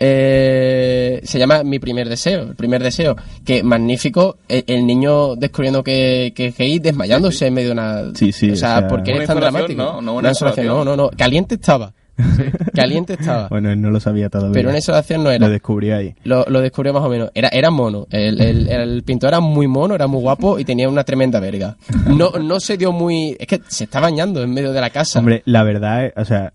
eh, se llama Mi primer deseo, el primer deseo, que magnífico, el, el niño descubriendo que, que es gay, desmayándose en medio de una... Sí, sí, o sea, o sea- ¿por qué eres tan dramático? ¿no? No una Una instalación, no, no, no, caliente estaba. Caliente estaba. Bueno, él no lo sabía todavía. Pero una instalación no era. Lo descubrí ahí. Lo, lo descubrió más o menos. Era, era mono. El, el- el pintor era muy mono, era muy guapo y tenía una tremenda verga. No, no se dio muy. Es que se está bañando en medio de la casa. Hombre, la verdad es, o sea,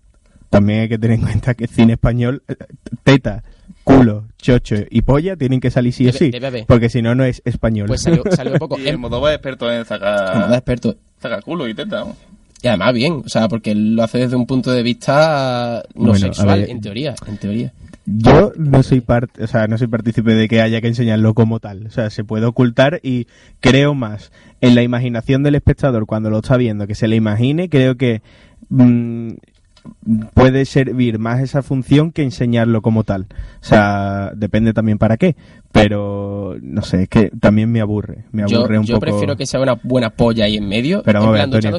también hay que tener en cuenta que cine español, eh, teta, culo, chocho y polla tienen que salir sí o sí. debe. Porque si no, no es español. Pues salió, salió poco. Y el Em- Moldova es experto en sacar, experto. sacar culo y teta. ¿no? Y además bien, o sea, porque él lo hace desde un punto de vista no Bueno, a sexual, ver. en teoría, en teoría. Yo no soy parte, o sea, no soy partícipe de que haya que enseñarlo como tal. O sea, se puede ocultar y creo más en la imaginación del espectador cuando lo está viendo, que se le imagine, creo que mm, puede servir más esa función que enseñarlo como tal. O sea, depende también para qué. Pero, no sé, es que también me aburre. Me Yo, aburre un yo poco. prefiero que sea una buena polla ahí en medio, Pero en plan, Antonio, a, lo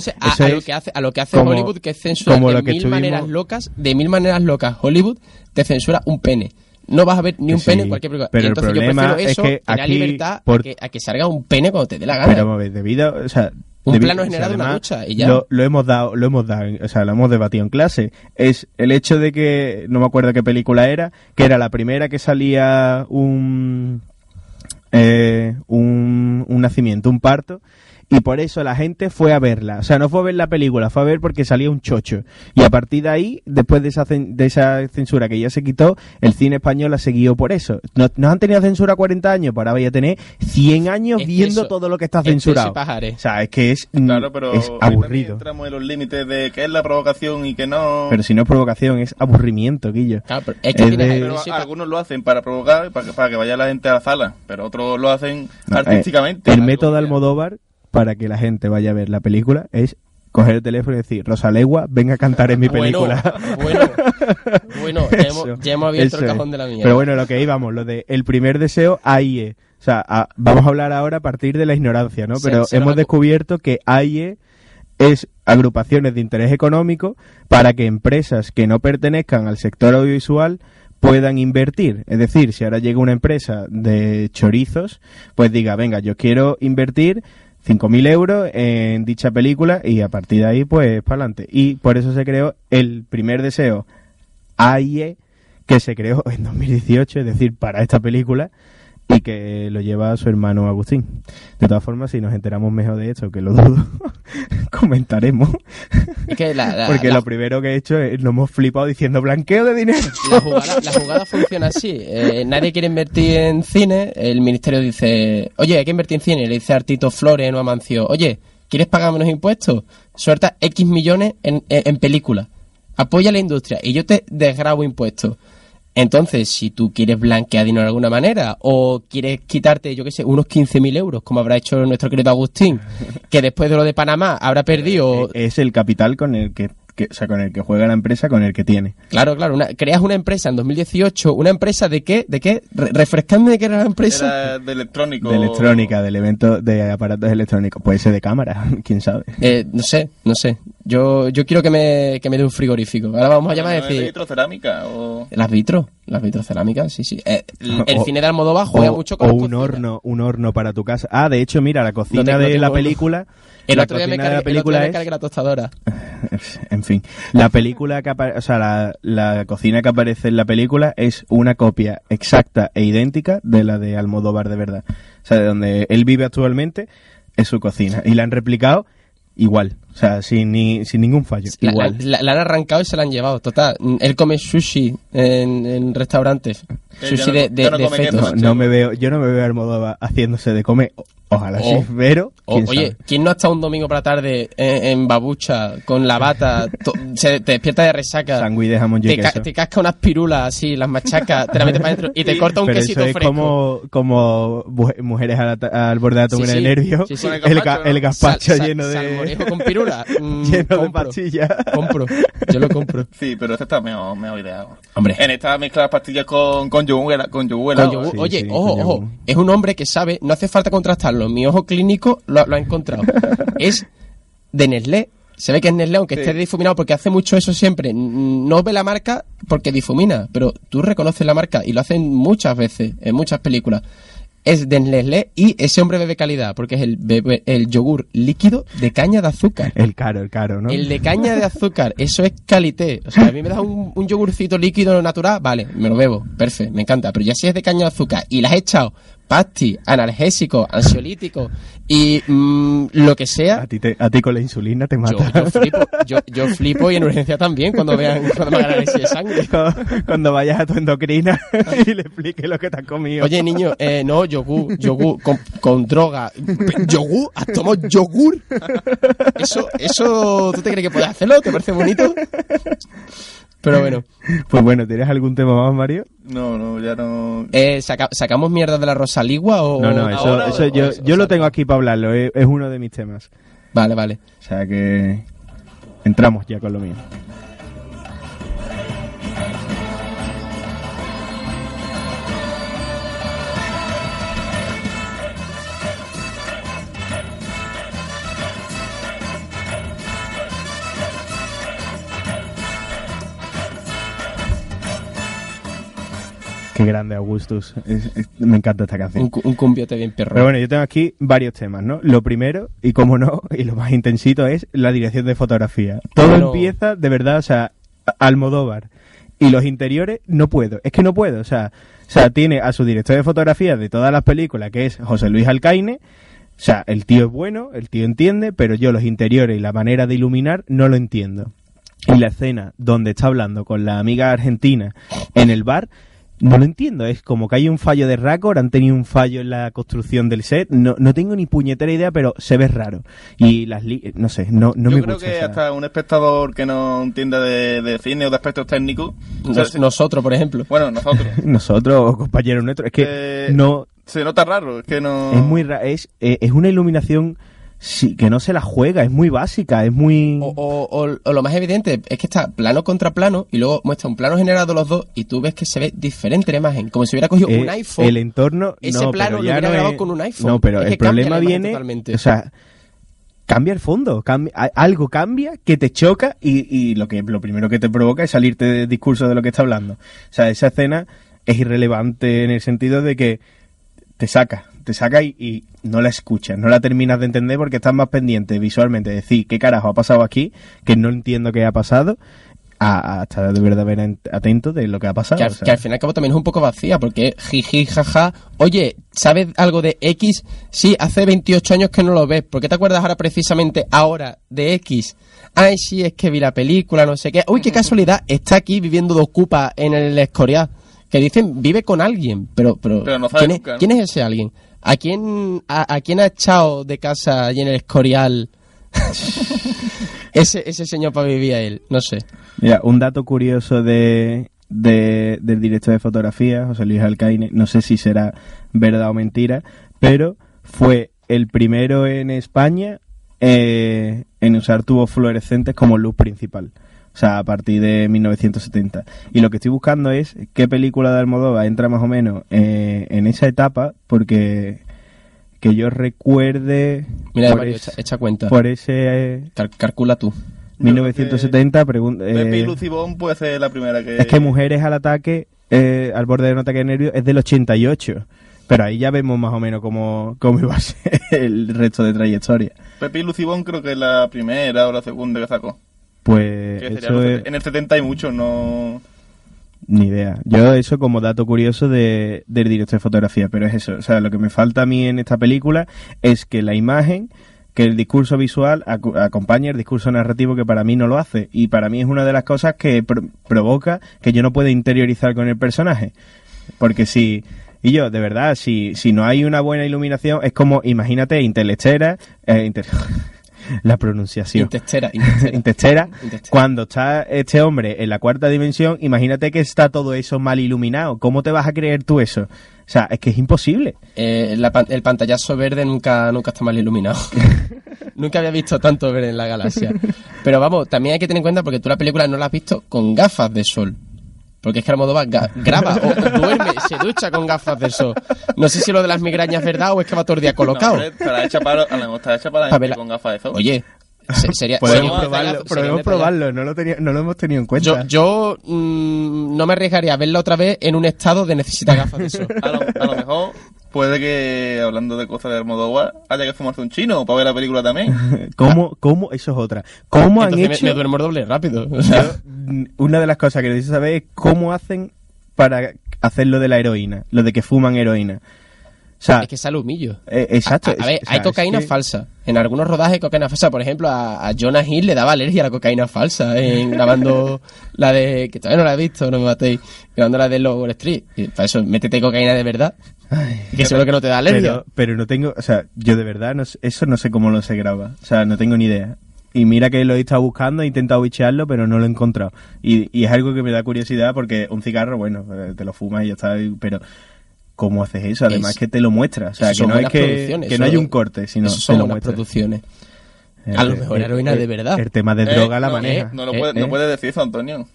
es que hace, a lo que hace como- Hollywood, que es censurar como de que mil estuvimos- maneras locas, de mil maneras locas. Hollywood te censura un pene. No vas a ver ni un Sí, pene en cualquier película. pero Y el entonces problema yo prefiero es eso, que tener aquí, libertad por- a, que, a que salga un pene cuando te dé la gana. Pero a ver, debido, o sea, Un debido- plano general de una ducha y ya. Lo, lo hemos dado, lo hemos dado, o sea, lo hemos debatido en clase. Es el hecho de que, no me acuerdo qué película era, que era la primera que salía un, eh, un, un nacimiento, un parto, y por eso la gente fue a verla. O sea, no fue a ver la película, fue a ver porque salía un chocho. Y a partir de ahí, después de esa, cen- de esa censura que ya se quitó, el cine español la siguió por eso. No, no han tenido censura 40 años, pero ahora voy a tener 100 años Es viendo eso- todo lo que está censurado. es. O sea, es que es, mm, Claro, pero es aburrido. entramos en los límites de qué es la provocación y qué no. Pero si no es provocación, es aburrimiento, Guillo. Claro, pero es que Es de- Pero algunos lo hacen para provocar, para que, para que vaya la gente a la sala, pero otros lo hacen No, eh, artísticamente. el método que- Almodóvar para que la gente vaya a ver la película es coger el teléfono y decir, Rosalegua, venga a cantar en mi película. Bueno, bueno, bueno, ya hemos, Eso, ya hemos abierto el es. cajón de la mierda. Pero bueno, lo que íbamos, lo de el primer deseo, AIE. O sea, a- vamos a hablar ahora a partir de la ignorancia, ¿no? Pero se hemos descubierto que AIE es agrupaciones de interés económico para que empresas que no pertenezcan al sector audiovisual puedan invertir. Es decir, si ahora llega una empresa de chorizos, pues diga, venga, yo quiero invertir 5.000 euros en dicha película y a partir de ahí, pues, para adelante. Y por eso se creó el primer deseo AIE que se creó en 2018, es decir, para esta película, y que lo lleva su hermano Agustín. De todas formas, si nos enteramos mejor de esto, que lo dudo, comentaremos. Es que la, la- Porque la- lo primero que he hecho es, lo hemos flipado diciendo blanqueo de dinero. la jugada, funciona así. Eh, nadie quiere invertir en cine. El ministerio dice, oye, hay que invertir en cine. Le dice a Artito Flores o a Mancio, oye, ¿quieres pagar menos impuestos? Suelta X millones en, en, en películas. Apoya la industria y yo te desgrabo impuestos. Entonces, si tú quieres blanquear dinero de alguna manera o quieres quitarte, yo qué sé, unos 15.000 euros, como habrá hecho nuestro querido Agustín, que después de lo de Panamá habrá perdido Es el capital con el que, que- o sea, con el que juega la empresa, con el que tiene. Claro, claro. Una, creas una empresa en 2018. ¿Una empresa de qué? ¿De qué? Re- refrescadme de qué era la empresa. Era de electrónico. De electrónica, del evento de aparatos electrónicos. Puede ser de cámara, quién sabe. Eh, no sé, no sé. Yo, yo quiero que me, que me dé un frigorífico. Ahora vamos a llamar a ¿No decir... vitrocerámica o...? Las vitro, las vitrocerámicas, sí, sí. Eh, el el O- cine de Almodóvar juega o, mucho con o un cocinas. horno, un horno para tu casa. Ah, de hecho, mira, la cocina No tengo- de no la horno. El la otro día me cocina de cargué, la día película me es la tostadora. En fin, la película que apa- o sea, la, la cocina que aparece en la película es una copia exacta e idéntica de la de Almodóvar de verdad. O sea, de donde él vive actualmente es su cocina. Y la han replicado igual. O sea, sin, ni, sin ningún fallo. La, igual. la- la han arrancado y se la han llevado. Total, él come sushi en, en restaurantes. Eh, Sushi no- de, de, no de come fetos. No, no me veo, yo no me veo a Almodóvar haciéndose de comer. Ojalá O- sí, pero O- oye, sabe. ¿quién no ha estado un domingo por la tarde en, en babucha con la bata? to- se te despierta de resaca. Sándwich de jamón y te, ca- te casca unas pirulas así, las machacas, te las metes para adentro y te corta un Pero quesito eso es fresco. como, como mujeres al, borde de la Sí, tumba sí. de nervio. Sí, sí. Con El, el ga- el gazpacho Sal- sal- lleno de... con pirula. Mm, lleno de compro, pastillas. compro. Yo lo compro. Sí, pero este está mejor, mejor ideado. Hombre. En esta mezcla las pastillas con, con yogur, con yogur Oye, sí, ojo, con ojo. Es un hombre que sabe, no hace falta contrastarlo. Mi ojo clínico lo, lo ha encontrado. es de Nestlé. Se ve que es Nestlé, aunque Sí. esté difuminado, porque hace mucho eso siempre. No ve la marca porque difumina, pero tú reconoces la marca y lo hacen muchas veces, en muchas películas. Es de Nestlé y ese hombre bebe calidad, porque es el, bebe- el yogur líquido de caña de azúcar. El caro, el caro, ¿no? El de caña de azúcar, eso es calité. O sea, a mí me das un, un yogurcito líquido natural, vale, me lo bebo, perfecto, me encanta. Pero ya si es de caña de azúcar y le has echado pasti, analgésico, ansiolítico y mm, lo que A sea, ti, te- a ti con la insulina te mata. yo flipo. Yo, yo flipo y en urgencia también cuando vean cuando me hagan análisis de sangre. Cuando vayas a tu endocrina y le expliques lo que te has comido. Oye, niño, eh, no, yogur, yogur, con, con droga. ¿Yogur? ¿Has tomado yogur? ¿Eso, ¿Eso tú te crees que puedes hacerlo? ¿Te parece bonito? Pero bueno, Pues bueno, ¿tienes algún tema más, Mario? No, no, ya no... eh, saca- ¿sacamos mierda de la Rosaligua o...? No, no, eso, ahora eso o- yo, o- yo o lo tengo aquí para hablarlo, es, es uno de mis temas. Vale, vale. O sea que entramos ya con lo mío. Qué grande Augustus. Es- es- me encanta esta canción. Un, un cumbiote bien perro. Pero bueno, yo tengo aquí varios temas, ¿no? Lo primero, y como no, y lo más intensito, es la dirección de fotografía. Todo Bueno. empieza, de verdad, o sea, Almodóvar. Y los interiores, no puedo. Es que no puedo, o sea, o sea, tiene a su director de fotografía de todas las películas, que es José Luis Alcaine. O sea, el tío es bueno, el tío entiende, pero yo los interiores y la manera de iluminar no lo entiendo. Y la escena donde está hablando con la amiga argentina en el bar, no lo entiendo. Es como que hay un fallo de récord, han tenido un fallo en la construcción del set. No, no tengo ni puñetera idea, pero se ve raro. Y las li- no sé, no, no Yo me creo gusta. que esa- hasta un espectador que no entienda de, de cine o de aspectos técnicos. o sea, nosotros, por ejemplo. bueno, nosotros. Nosotros, compañeros nuestros, es que Eh, no Se nota raro, es que no. es muy ra- es, eh, es una iluminación sí, que no se la juega, es muy básica, es muy O, o- o- o lo más evidente es que está plano contra plano y luego muestra un plano generado los dos y tú ves que se ve diferente la imagen, como si hubiera cogido Eh, un iPhone. El entorno. Ese no, plano pero lo ya hubiera no grabado es- con un iPhone. No, pero Es el problema viene. totalmente. O sea, cambia el fondo. cambia- algo cambia que te choca y, y lo, que, lo primero que te provoca es salirte del discurso de lo que está hablando. O sea, esa escena es irrelevante en el sentido de que te saca. Te saca y, y no la escuchas, no la terminas de entender porque estás más pendiente visualmente de decir qué carajo ha pasado aquí, que no entiendo qué ha pasado, a, a estar de verdad bien atento de lo que ha pasado. que, al, o sea. que al fin y al cabo también es un poco vacía, porque jiji, jaja. Oye, ¿sabes algo de X? Sí, hace 28 años que no lo ves. ¿Por qué te acuerdas ahora precisamente ahora de X? Ay, sí, es que vi la película, no sé qué. Uy, qué casualidad, está aquí viviendo de Ocupa en el Escorial. Que dicen, vive con alguien, pero, pero, Pero no sabe ¿quién, es, nunca, ¿no? quién es ese alguien? ¿A quién, a, a quién ha echado de casa allí en el Escorial ese, ese señor para vivir a él? No sé. Mira, un dato curioso de, de- del director de fotografía, José Luis Alcaine, no sé si será verdad o mentira, pero fue el primero en España eh, en usar tubos fluorescentes como luz principal. O sea, a partir de 1970. Y lo que estoy buscando es qué película de Almodóvar entra más o menos eh, en esa etapa, porque que yo recuerde Mira, por, Mario, es- echa, echa cuenta. por ese eh, Cal- calcula tú. 1970 pregun- Pepe y eh, Lucy Bond puede ser la primera que. es que Mujeres al ataque, eh, al borde de un ataque de nervios, es del 88. Pero ahí ya vemos más o menos cómo, cómo iba a ser el resto de trayectoria. Pepe y Lucy Bond creo que es la primera o la segunda que sacó. Pues eso es En el 70 hay muchos, no. ni idea. Yo eso como dato curioso de, del director de fotografía, pero es eso. O sea, lo que me falta a mí en esta película es que la imagen, que el discurso visual acompañe el discurso narrativo que para mí no lo hace. Y para mí es una de las cosas que pro- provoca que yo no pueda interiorizar con el personaje. Porque si... Y yo, de verdad, si, si no hay una buena iluminación, es como, imagínate, Intelechera, eh, Inter- la pronunciación. Intestera, intestera. Intestera, Intestera. cuando está este hombre en la cuarta dimensión, imagínate que está todo eso mal iluminado. ¿Cómo te vas a creer tú eso? O sea, es que es imposible. Eh, la el pantallazo verde nunca, nunca está mal iluminado. nunca había visto tanto verde en la galaxia. Pero vamos, también hay que tener en cuenta porque tú la película no la has visto con gafas de sol. Porque es que Almodóvar graba o, o duerme, se ducha con gafas de sol. No sé si lo de las migrañas es verdad o es que va todo el día colocado. No, hecha para, a lo mejor estará hecha para la gente con gafas de sol. Oye, se- sería... Podemos sería- probarlo, sería- podemos sería probarlo, no lo, tenía- no lo hemos tenido en cuenta. Yo, yo mm, no me arriesgaría a verla otra vez en un estado de necesitar gafas de sol. A lo, a lo mejor puede que, hablando de cosas de Almodóvar, haya que fumarse un chino para ver la película también. ¿Cómo, cómo, eso es otra. ¿Cómo han Entonces me- hecho? me, duermo doble rápido. O sea, Yo, una de las cosas que necesito saber es cómo hacen para hacer lo de la heroína, lo de que fuman heroína. O sea, es que sale humillo. eh, exacto. A, a ver, o sea, hay es cocaína que- falsa. En algunos rodajes hay cocaína falsa. Por ejemplo, a, a Jonah Hill le daba alergia a la cocaína falsa en grabando la de... que todavía no la he visto, no me matéis. Grabando la de Low Wall Street. Y para eso, métete cocaína de verdad. que seguro que no te da alergia. Pero, pero no tengo, o sea, yo de verdad, no eso no sé cómo lo se graba. O sea, no tengo ni idea. Y mira que lo he estado buscando, he intentado bichearlo, pero no lo he encontrado. Y, y es algo que me da curiosidad porque un cigarro, bueno, eh, te lo fumas y ya está, pero ¿cómo haces eso? Además Es- que te lo muestra. O sea, que no es que, que no hay un corte, sino Eso te son lo buenas muestra. producciones. Eh, A lo mejor eh, heroína eh, de verdad. El tema de Eh, droga la no, maneja. No, lo Eh, puede, no eh. puede decir eso, Antonio.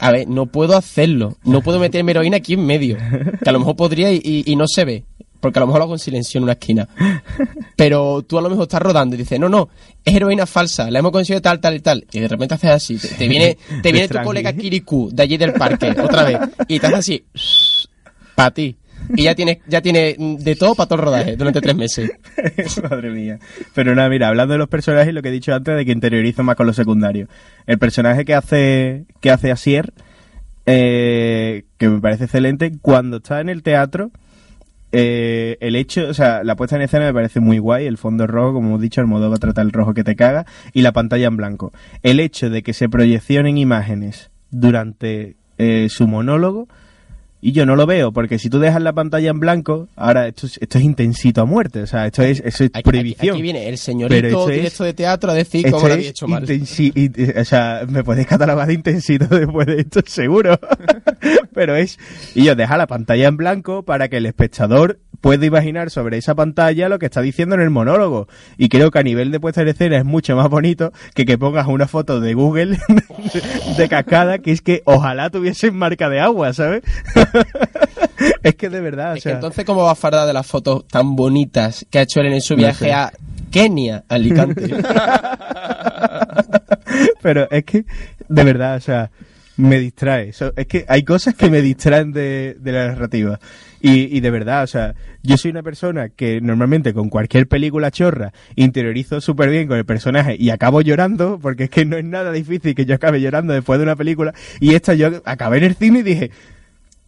A ver, no puedo hacerlo. No puedo meterme heroína aquí en medio. Que a lo mejor podría y, y- y no se ve. porque a lo mejor lo hago en silencio en una esquina. Pero tú a lo mejor estás rodando y dices, no, no, es heroína falsa, la hemos conseguido tal, tal y tal. Y de repente haces así, te, te viene, te viene tu colega Kirikou de allí del parque, otra vez, y te haces así, para ti. Y ya tiene, ya tiene de todo para todo el rodaje durante tres meses. Madre mía. Pero nada, mira, hablando de los personajes, lo que he dicho antes de que interiorizo más con los secundarios. El personaje que hace, que hace Asier, eh, que me parece excelente, cuando está en el teatro, eh, el hecho, o sea, la puesta en escena me parece muy guay, el fondo rojo, como hemos dicho, el modo va a tratar el rojo que te caga, y la pantalla en blanco. El hecho de que se proyeccionen imágenes durante eh, su monólogo, y yo no lo veo, porque si tú dejas la pantalla en blanco, ahora esto es, esto es intensito a muerte, o sea, esto es, eso es Aquí, aquí- prohibición. aquí viene el señorito esto es- directo de teatro a decir cómo lo había hecho mal. o sea, me podéis catalogar de intensito después de esto, seguro. Pero es, y yo deja la pantalla en blanco para que el espectador pueda imaginar sobre esa pantalla lo que está diciendo en el monólogo. Y creo que a nivel de puesta en escena es mucho más bonito que que pongas una foto de Google de cascada, que es que ojalá tuviesen marca de agua, ¿sabes? es que de verdad, o Es que sea, entonces, ¿cómo va a fardar de las fotos tan bonitas que ha hecho él en su No viaje sé. a Kenia, Alicante? Pero es que, de verdad, o sea, me distrae. Es que hay cosas que me distraen de, de la narrativa. Y, y de verdad, o sea, yo soy una persona que normalmente con cualquier película chorra interiorizo súper bien con el personaje y acabo llorando, porque es que no es nada difícil que yo acabe llorando después de una película. Y esta yo acabé en el cine y dije,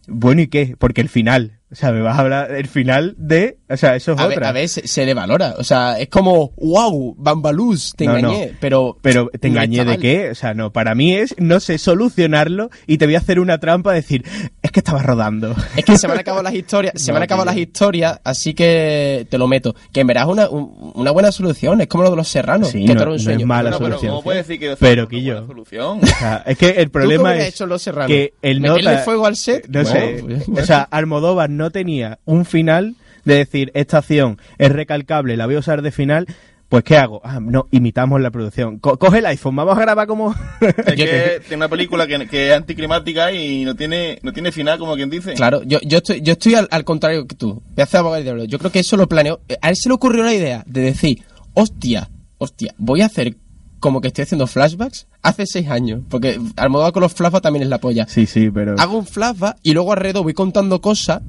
bueno, ¿y qué? Porque el final, o sea, me vas a hablar el final de, o sea, eso es A ver, otra. a ver, se, le valora. O sea, es como, wow, Bambaluz, te No, engañé. no. Pero, Pero te engañé de mal. qué, o sea, no, para mí es, no sé, solucionarlo y te voy a hacer una trampa, decir, es que estaba rodando. Es que se me han acabado las historias, se me han No, acabado tío. las historias, así que te lo meto. Que en verdad es una, un- una buena solución, es como lo de los serranos, Sí, que no- un no es sueño. mala pero solución. ¿cómo puedes decir que Pero, Quillo. buena solución? O sea, es que el ¿Tú qué problema es hecho Los Serranos? que el ¿Meterle nota... fuego al set? No Bueno, sé, pues- o sea, Almodóvar no tenía un final de decir, esta acción es recalcable, la voy a usar de final... Pues, ¿qué hago? Ah, no, imitamos la producción. Co- coge el iPhone, vamos a grabar como... Es que tiene una película que, que es anticlimática y no tiene, no tiene final, como quien dice. Claro, yo, yo estoy, yo estoy al, al contrario que tú. Voy a hacer abogado. Yo creo que eso lo planeó. A él se le ocurrió la idea de decir, hostia, hostia, voy a hacer como que estoy haciendo flashbacks hace seis años. Porque Almodóvar con los flashbacks también es la polla. Sí, sí, pero... Hago un flashback y luego alrededor voy contando cosas.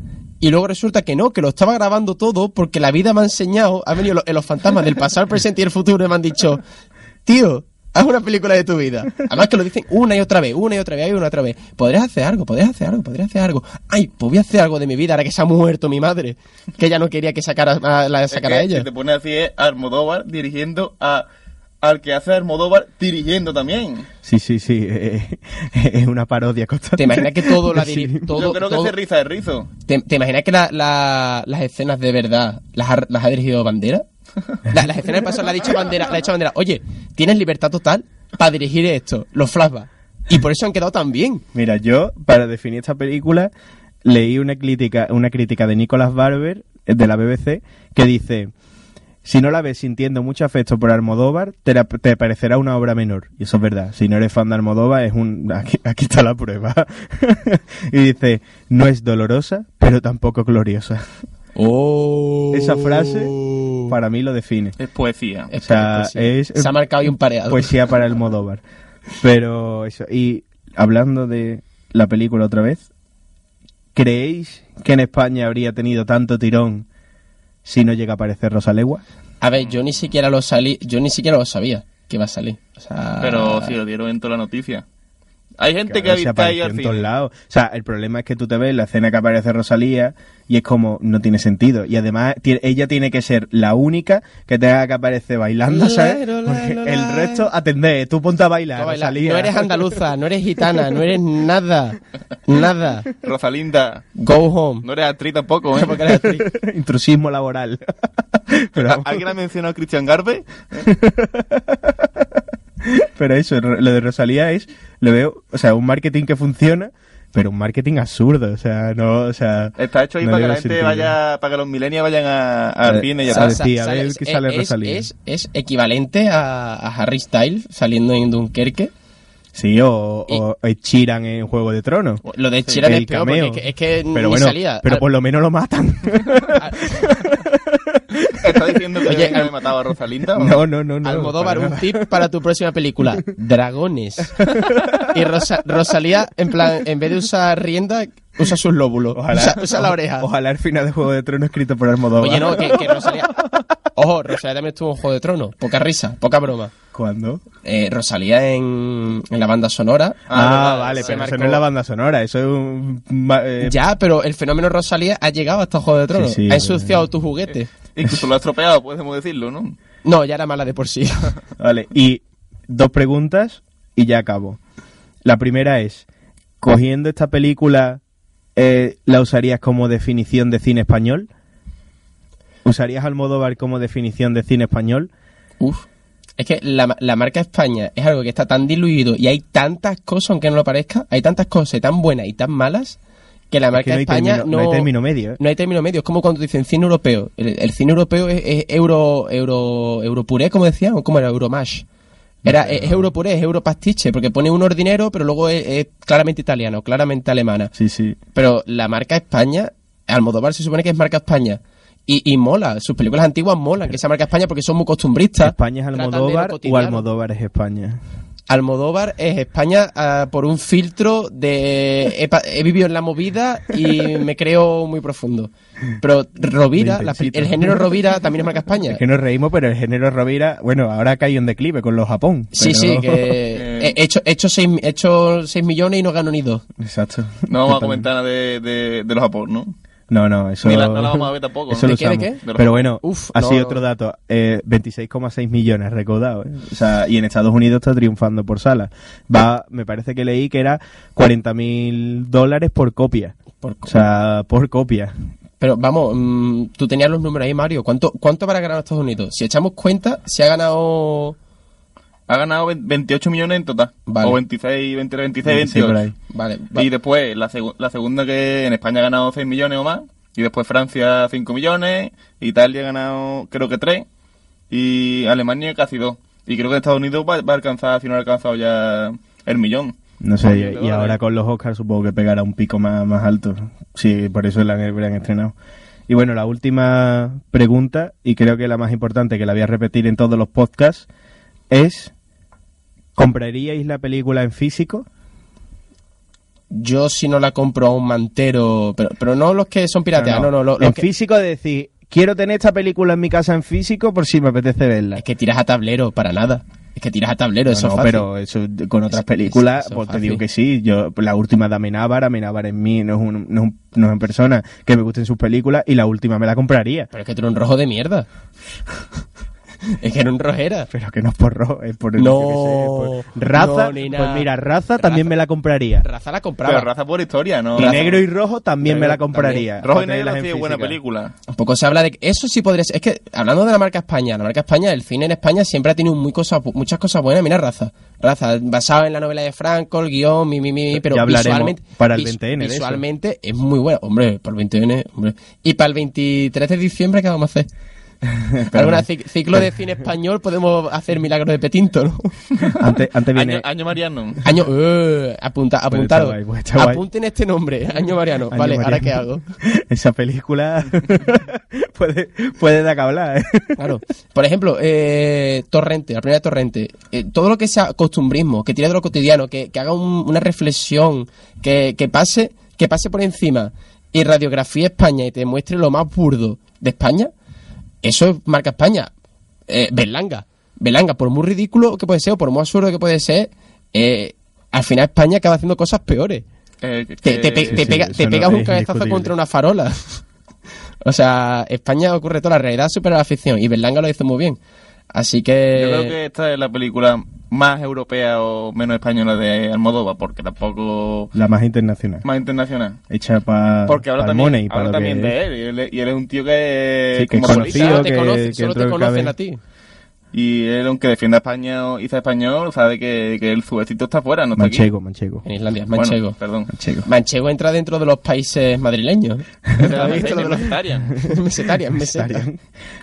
Y luego resulta que no, que lo estaba grabando todo porque la vida me ha enseñado, ha venido lo- los fantasmas del pasado, el presente y el futuro y me han dicho, tío, haz una película de tu vida. Además que lo dicen una y otra vez, una y otra vez, y una y otra vez. Podrías hacer algo, podrías hacer algo, podrías hacer algo. Ay, pues voy a hacer algo de mi vida ahora que se ha muerto mi madre, que ella no quería que sacara, a- la Es sacara que a ella. Si te pones así es Almodóvar dirigiendo a al que hace Almodóvar dirigiendo también. Sí, sí, sí, eh, es una parodia constante. ¿Te imaginas que todo la Sí. todo, Yo creo que todo- hace risa de rizo. ¿Te, te imaginas que la- la- las escenas de verdad las ha, las ha dirigido Bandera? La- las escenas de paso la ha dicho Bandera, la ha dicho Bandera, oye, tienes libertad total para dirigir esto, los flashbacks. Y por eso han quedado tan bien. Mira, yo, para definir esta película, leí una crítica, una crítica de Nicolas Barber, de la BBC, que dice, si no la ves sintiendo mucho afecto por Almodóvar, te, la- te parecerá una obra menor. Y eso es verdad. Si no eres fan de Almodóvar, es un... Aquí, aquí está la prueba. y dice, no es dolorosa, pero tampoco gloriosa. Oh. Esa frase, para mí, lo define. Es poesía. O sea, es... Se ha marcado ahí un pareado. poesía para el Modóvar. Pero eso, y hablando de la película otra vez, ¿creéis que en España habría tenido tanto tirón si no llega a aparecer Rosalegua? A ver, yo ni siquiera lo salí, yo ni siquiera lo sabía que iba a salir. O sea, Pero si lo dieron en toda la noticia. Hay gente Claro, que está ahí apareció al en fin. todos lados. O sea, el problema es que tú te ves la escena que aparece Rosalía y es como, no tiene sentido. Y además, ella tiene que ser la única que tenga que aparecer bailando, ¿sabes? Porque el resto, atendé, tú ponte a bailar, no, Rosalía. no eres andaluza, no eres gitana, no eres nada. Nada. Rosalinda, Go home. no eres actriz tampoco, ¿eh? Porque eres actriz. Intrusismo laboral. Pero. ¿Alguien ha mencionado a Christian Garbe? Pero eso, lo de Rosalía es, lo veo, o sea, un marketing que funciona, pero un marketing absurdo, o sea, no, o sea... Está hecho ahí no para que la gente sentido. vaya, para que los millennials vayan a- al cine y a sí, a ver qué sale es, Rosalía. Es, es equivalente a, a Harry Styles saliendo en Dunkerque Sí, o, o Chiran en Juego de Tronos. Lo de Chiran El es peor, cameo. porque es que, es que Pero ni bueno, salía. pero Al- por lo menos lo matan. ¿Está diciendo que Oye, al- mataba a Rosalinda? o No, no, no, no. Almodóvar, un tip para tu próxima película. Dragones. Y Rosa- Rosalía, en plan, en vez de usar rienda, usa sus lóbulos. usa, usa la oreja. Ojalá el final de Juego de Tronos escrito por Almodóvar. Oye, no, que, que Rosalía... Ojo, Rosalía también estuvo en Juego de Tronos. Poca risa, poca broma. ¿Cuándo? Eh, Rosalía en, en la banda sonora. Ah, verdad, vale, pero eso no es la banda sonora, eso es un... eh, Ya, pero el fenómeno Rosalía ha llegado hasta Juego de Tronos. Sí, sí, ha ensuciado tu juguete. Incluso lo ha estropeado, podemos decirlo, ¿no? No, ya era mala de por sí. Vale, y dos preguntas y ya acabo. La primera es, cogiendo esta película, eh, ¿la usarías como definición de cine español? ¿Usarías Almodóvar como definición de cine español? Uf. Es que la, la marca España es algo que está tan diluido y hay tantas cosas, aunque no lo parezca, hay tantas cosas tan buenas y tan malas que la Es marca que no España término, no hay término medio. ¿eh? No hay término medio. Es como cuando dicen cine europeo. El, el cine europeo es, es euro, euro, europuré, como decían, o como era Euromash. Era, es, es europuré, es europastiche, porque pone un ordinero, pero luego es, es claramente italiano, claramente alemana. Sí, sí. Pero la marca España, Almodóvar se supone que es marca España. Y, y mola, sus películas antiguas molan, que sea marca España porque son muy costumbristas. ¿España es Almodóvar o. Almodóvar es España? Almodóvar es España ah, por un filtro de he, vivido en la movida y me creo muy profundo. Pero Rovira, la el género Rovira también es marca España. Es que nos reímos, pero el género Rovira, bueno, ahora cae en declive con los Japón. Sí, pero- sí, que he hecho, he hecho, seis, he hecho seis millones y no gano ni dos. Exacto. No vamos a comentar nada de, de, de los Japón, ¿no? No, no, eso... Ni la- no la vamos a ver tampoco, Eso ¿no? lo ¿De qué, de? De Pero bueno, Uf, así no, no. otro dato. Eh, 26,6 millones recaudados. ¿eh? O sea, y en Estados Unidos está triunfando por sala. Va, me parece que leí que era 40 mil dólares por copia. Por O sea, por copia. Pero vamos, mm, tú tenías los números ahí, Mario. ¿Cuánto, ¿Cuánto habrá ganado Estados Unidos? Si echamos cuenta, se ha ganado... Ha ganado 20 28 millones en total. Vale. O 26, 23, 26, Sí, por 28. ahí. Vale, va- Y después, la, segu- la segunda que en España ha ganado 6 millones o más. Y después Francia 5 millones. Italia ha ganado creo que 3. Y Alemania casi 2. Y creo que Estados Unidos va, va a alcanzar, si no ha alcanzado ya el millón. No sé, y, ahora con los Oscars supongo que pegará un pico más, más alto. Sí, por eso la han estrenado. Y bueno, la última pregunta, y creo que la más importante, que la voy a repetir en todos los podcasts, es, ¿compraríais la película en físico? yo si no la compro a un mantero, pero, pero no los que son pirateados, no, no, los en que- físico de decir, quiero tener esta película en mi casa en físico por si me apetece verla. Es que tiras a tablero, para nada. Es que tiras a tablero, No, eso no, es fácil. pero eso con otras películas, eso pues te digo que sí. Yo la última de Amenábar, Amenábar en mí no es, un, no, es un- no es una persona que me gusten sus películas y la última me la compraría. Pero es que tú eres un rojo de mierda. es que era un rojera. Pero que no es por rojo, es por No, yo qué sé, por raza. no, pues mira, raza también Raza. me la compraría. Raza la compraba. Pero raza por historia, ¿no? Y Raza- negro y rojo también me la compraría. Rojo y negro sí es buena película. Un poco se habla de que eso sí podría ser. Es que hablando de la marca España, la marca España, el cine en España siempre ha tenido muy cosas, muchas cosas buenas. Mira, raza. Raza, basado en la novela de Franco, el guion, mi, mi, mi, pero visualmente. para el vis- 20N de eso. Visualmente es muy buena. Hombre, para el 20N, hombre. Y para el 23 de diciembre, ¿qué vamos a hacer? ¿Alguna cic- ciclo de cine español podemos hacer milagros de Petinto, no? Antes, antes viene. Año, año Mariano. Año, eh, apunta, apuntado. guay, pues. Apunten este nombre, Año Mariano. Año vale, ¿ahora Mariano. qué hago? Esa película puede, puede dar que hablar. ¿eh? Claro. Por ejemplo, eh, Torrente, la primera de Torrente. Eh, todo lo que sea costumbrismo, que tire de lo cotidiano, que, que haga un- una reflexión, que, que pase que pase por encima y radiografía España y te muestre lo más burdo de España, eso es marca España. Eh, Berlanga. Berlanga, por muy ridículo que puede ser o por muy absurdo que puede ser, eh, al final España acaba haciendo cosas peores. Eh, que- Te, te pe- sí, te sí, pega- eso te no pegas un cabezazo contra una farola. o sea, España ocurre toda la realidad supera la ficción y Berlanga lo hizo muy bien. Así que... Yo creo que esta es la película más europea o menos española de Almodóvar, porque tampoco La más internacional. más internacional. Hecha para Porque habla el también, money, habla también que de él y, él. y él es un tío que, Sí, que como es Solo conocido, te, que- conoce- que solo te conocen a ti. Y él, aunque defienda España y sea español, sabe que, que el subecito está fuera, no está Manchego, manchego. En Islandia, aquí. manchego. Bueno, perdón. Manchego. Manchego entra dentro de los países madrileños. ¿Habéis visto lo de los Vegetarian. Mesetarian, meseta. Estarían.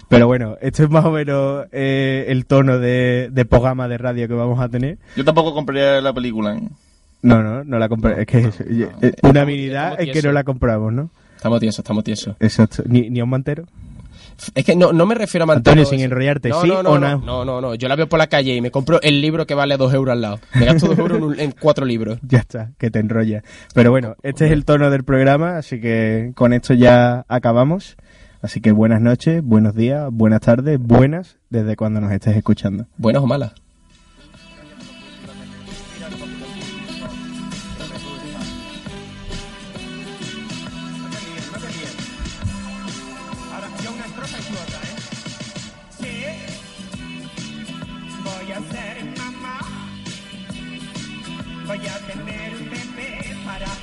Pero bueno, esto es más o menos eh, el tono de, de programa de radio que vamos a tener. Yo tampoco compraría la película. ¿eh? No, no, no la compré. es que es, eh, una habilidad es que no la compramos, ¿no? Estamos tiesos, estamos tiesos. Exacto. Ni, ni a un mantero. Es que no, no me refiero a mantener. Antonio, sin enrollarte, no, ¿sí no, no, o no, no? no, no. Yo la veo por la calle y me compro el libro que vale dos euros al lado. Me gasto dos euros en, un- en cuatro libros. Ya está, que te enrolla. Pero bueno, este es el tono del programa, así que con esto ya acabamos. Así que buenas noches, buenos días, buenas tardes, buenas desde cuando nos estés escuchando. ¿Buenas o malas?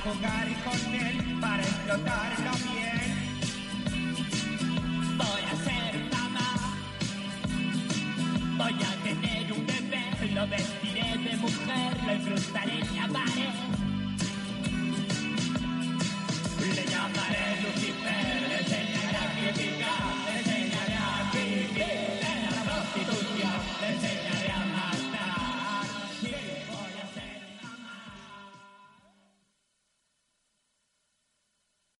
jugar con él, para explotarlo bien. Voy a ser mamá, voy a tener un bebé, lo vestiré de mujer, lo incrustaré